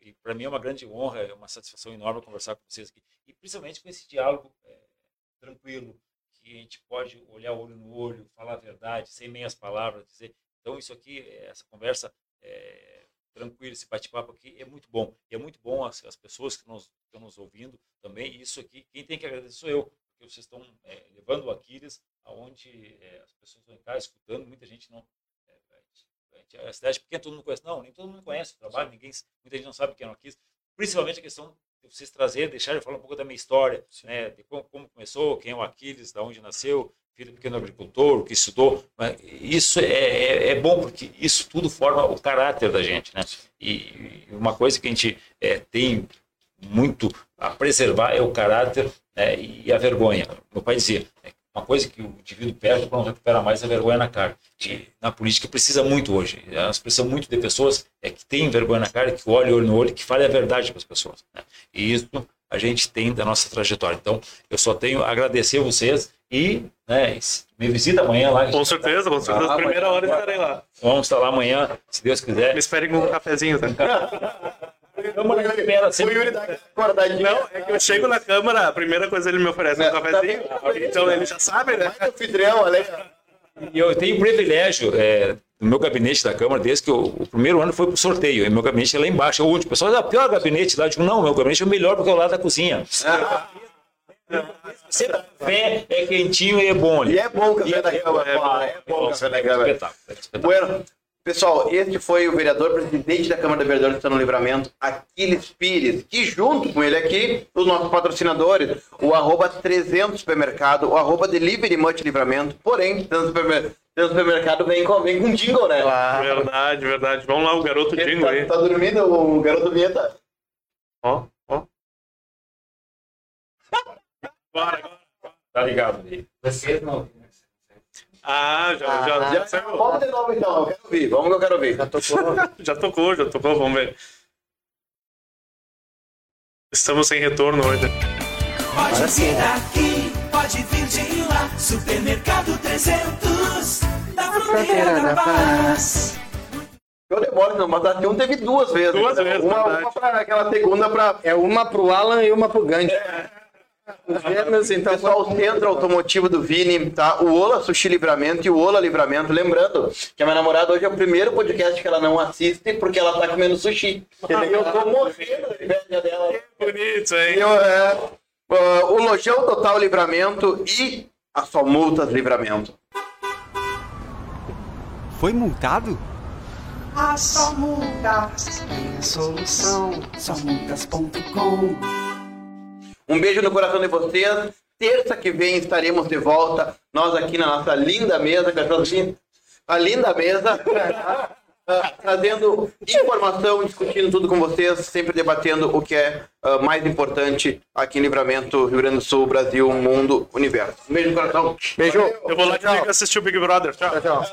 E para mim é uma grande honra, é uma satisfação enorme conversar com vocês aqui. E principalmente com esse diálogo é, tranquilo, que que a gente pode olhar olho no olho, falar a verdade, sem meias palavras, dizer. Então, isso aqui, essa conversa é, tranquila, esse bate-papo aqui é muito bom. E é muito bom as, as pessoas que nos, estão nos ouvindo também. E isso aqui, quem tem que agradecer sou eu, porque vocês estão é, levando o Aquiles aonde é, as pessoas estão em casa escutando, muita gente não. É, a, cidade pequena, todo mundo conhece. Não, nem todo mundo conhece o trabalho, ninguém, muita gente não sabe quem é o Aquiles. Principalmente a questão de vocês trazerem, deixarem eu falar um pouco da minha história, né, de como, como, começou, quem é o Aquiles, da onde nasceu, filho pequeno agricultor, que estudou. Isso é, é, é, bom, porque isso tudo forma o caráter da gente. Né? E uma coisa que a gente é, tem muito a preservar é o caráter né, e a vergonha. Meu pai dizia, né, uma coisa que o indivíduo perde quando recupera mais é a vergonha na cara. Que na política precisa muito hoje. Nós precisamos muito de pessoas é, que têm vergonha na cara, que olhem olho no olho, que falem a verdade para as pessoas. Né? E isso a gente tem da nossa trajetória. Então, eu só tenho a agradecer a vocês e né, me visita amanhã lá. Com certeza, com certeza. Ah, Primeira hora estarei lá. Vamos estar lá amanhã, se Deus quiser. Me esperem com um cafezinho, tá? Câmara sempre. Yuri. Não, é que eu chego na câmara, a primeira coisa ele me oferece é um cafezinho. Então ele já sabe, né? Anfitrião, olha E eu tenho o privilégio é, no meu gabinete da Câmara, desde que eu, o primeiro ano foi para o sorteio. E meu gabinete é lá embaixo, é o último. O pessoal, é o pior gabinete lá. Eu digo, não, meu gabinete é o melhor porque é o lado da cozinha. Ah. Sempre café é quentinho e é bom ali. E é bom o café da Câmara. É, bom, é bom o café da Câmara. Espetáculo. Bueno, Pessoal, este foi o vereador presidente da Câmara de Vereadores do São Livramento, Aquiles Pires, que junto com ele aqui, os nossos patrocinadores, o arroba 300 Supermercado, o arroba Delivery Much Livramento, porém, 300 Supermercado, supermercado vem com, vem com jingle, né? Claro. Verdade, verdade. Vamos lá, o garoto ele jingle tá, aí. Tá dormindo o garoto vinheta? Ó, Bora, agora. Tá ligado aí. Vocês não ah, já, ah, já, já, já Vamos de novo então, eu quero ouvir. Vamos que eu quero ouvir. Já tocou, já tocou, já tocou, vamos ver. Estamos sem retorno hoje. Pode vir daqui, pode vir de lá. Supermercado 300, da fronteira da paz. Eu demoro, não, mas até um teve duas vezes. Duas vezes, uma, uma pra aquela segunda pra. É uma pro Alan e uma pro Gandhi. É. Gêmeos, então, pessoal, o centro automotivo do Vini, tá? O Ola Sushi Livramento e o Ola Livramento. Lembrando que a minha namorada hoje é o primeiro podcast que ela não assiste porque ela tá comendo sushi. Ah, eu tô morrendo de inveja dela. Que bonito, hein? Eu, é, uh, o Lojão Total Livramento e a Só Multas Livramento. Foi multado? A Só Multas tem a solução. Somultas.com um beijo no coração de vocês. Terça que vem estaremos de volta. Nós aqui na nossa linda mesa, a linda mesa, trazendo informação, discutindo tudo com vocês, sempre debatendo o que é uh, mais importante aqui em Livramento, Rio Grande do Sul, Brasil, mundo, universo. Um beijo no coração. Beijo. Eu vou lá assistir o Big Brother. tchau. tchau.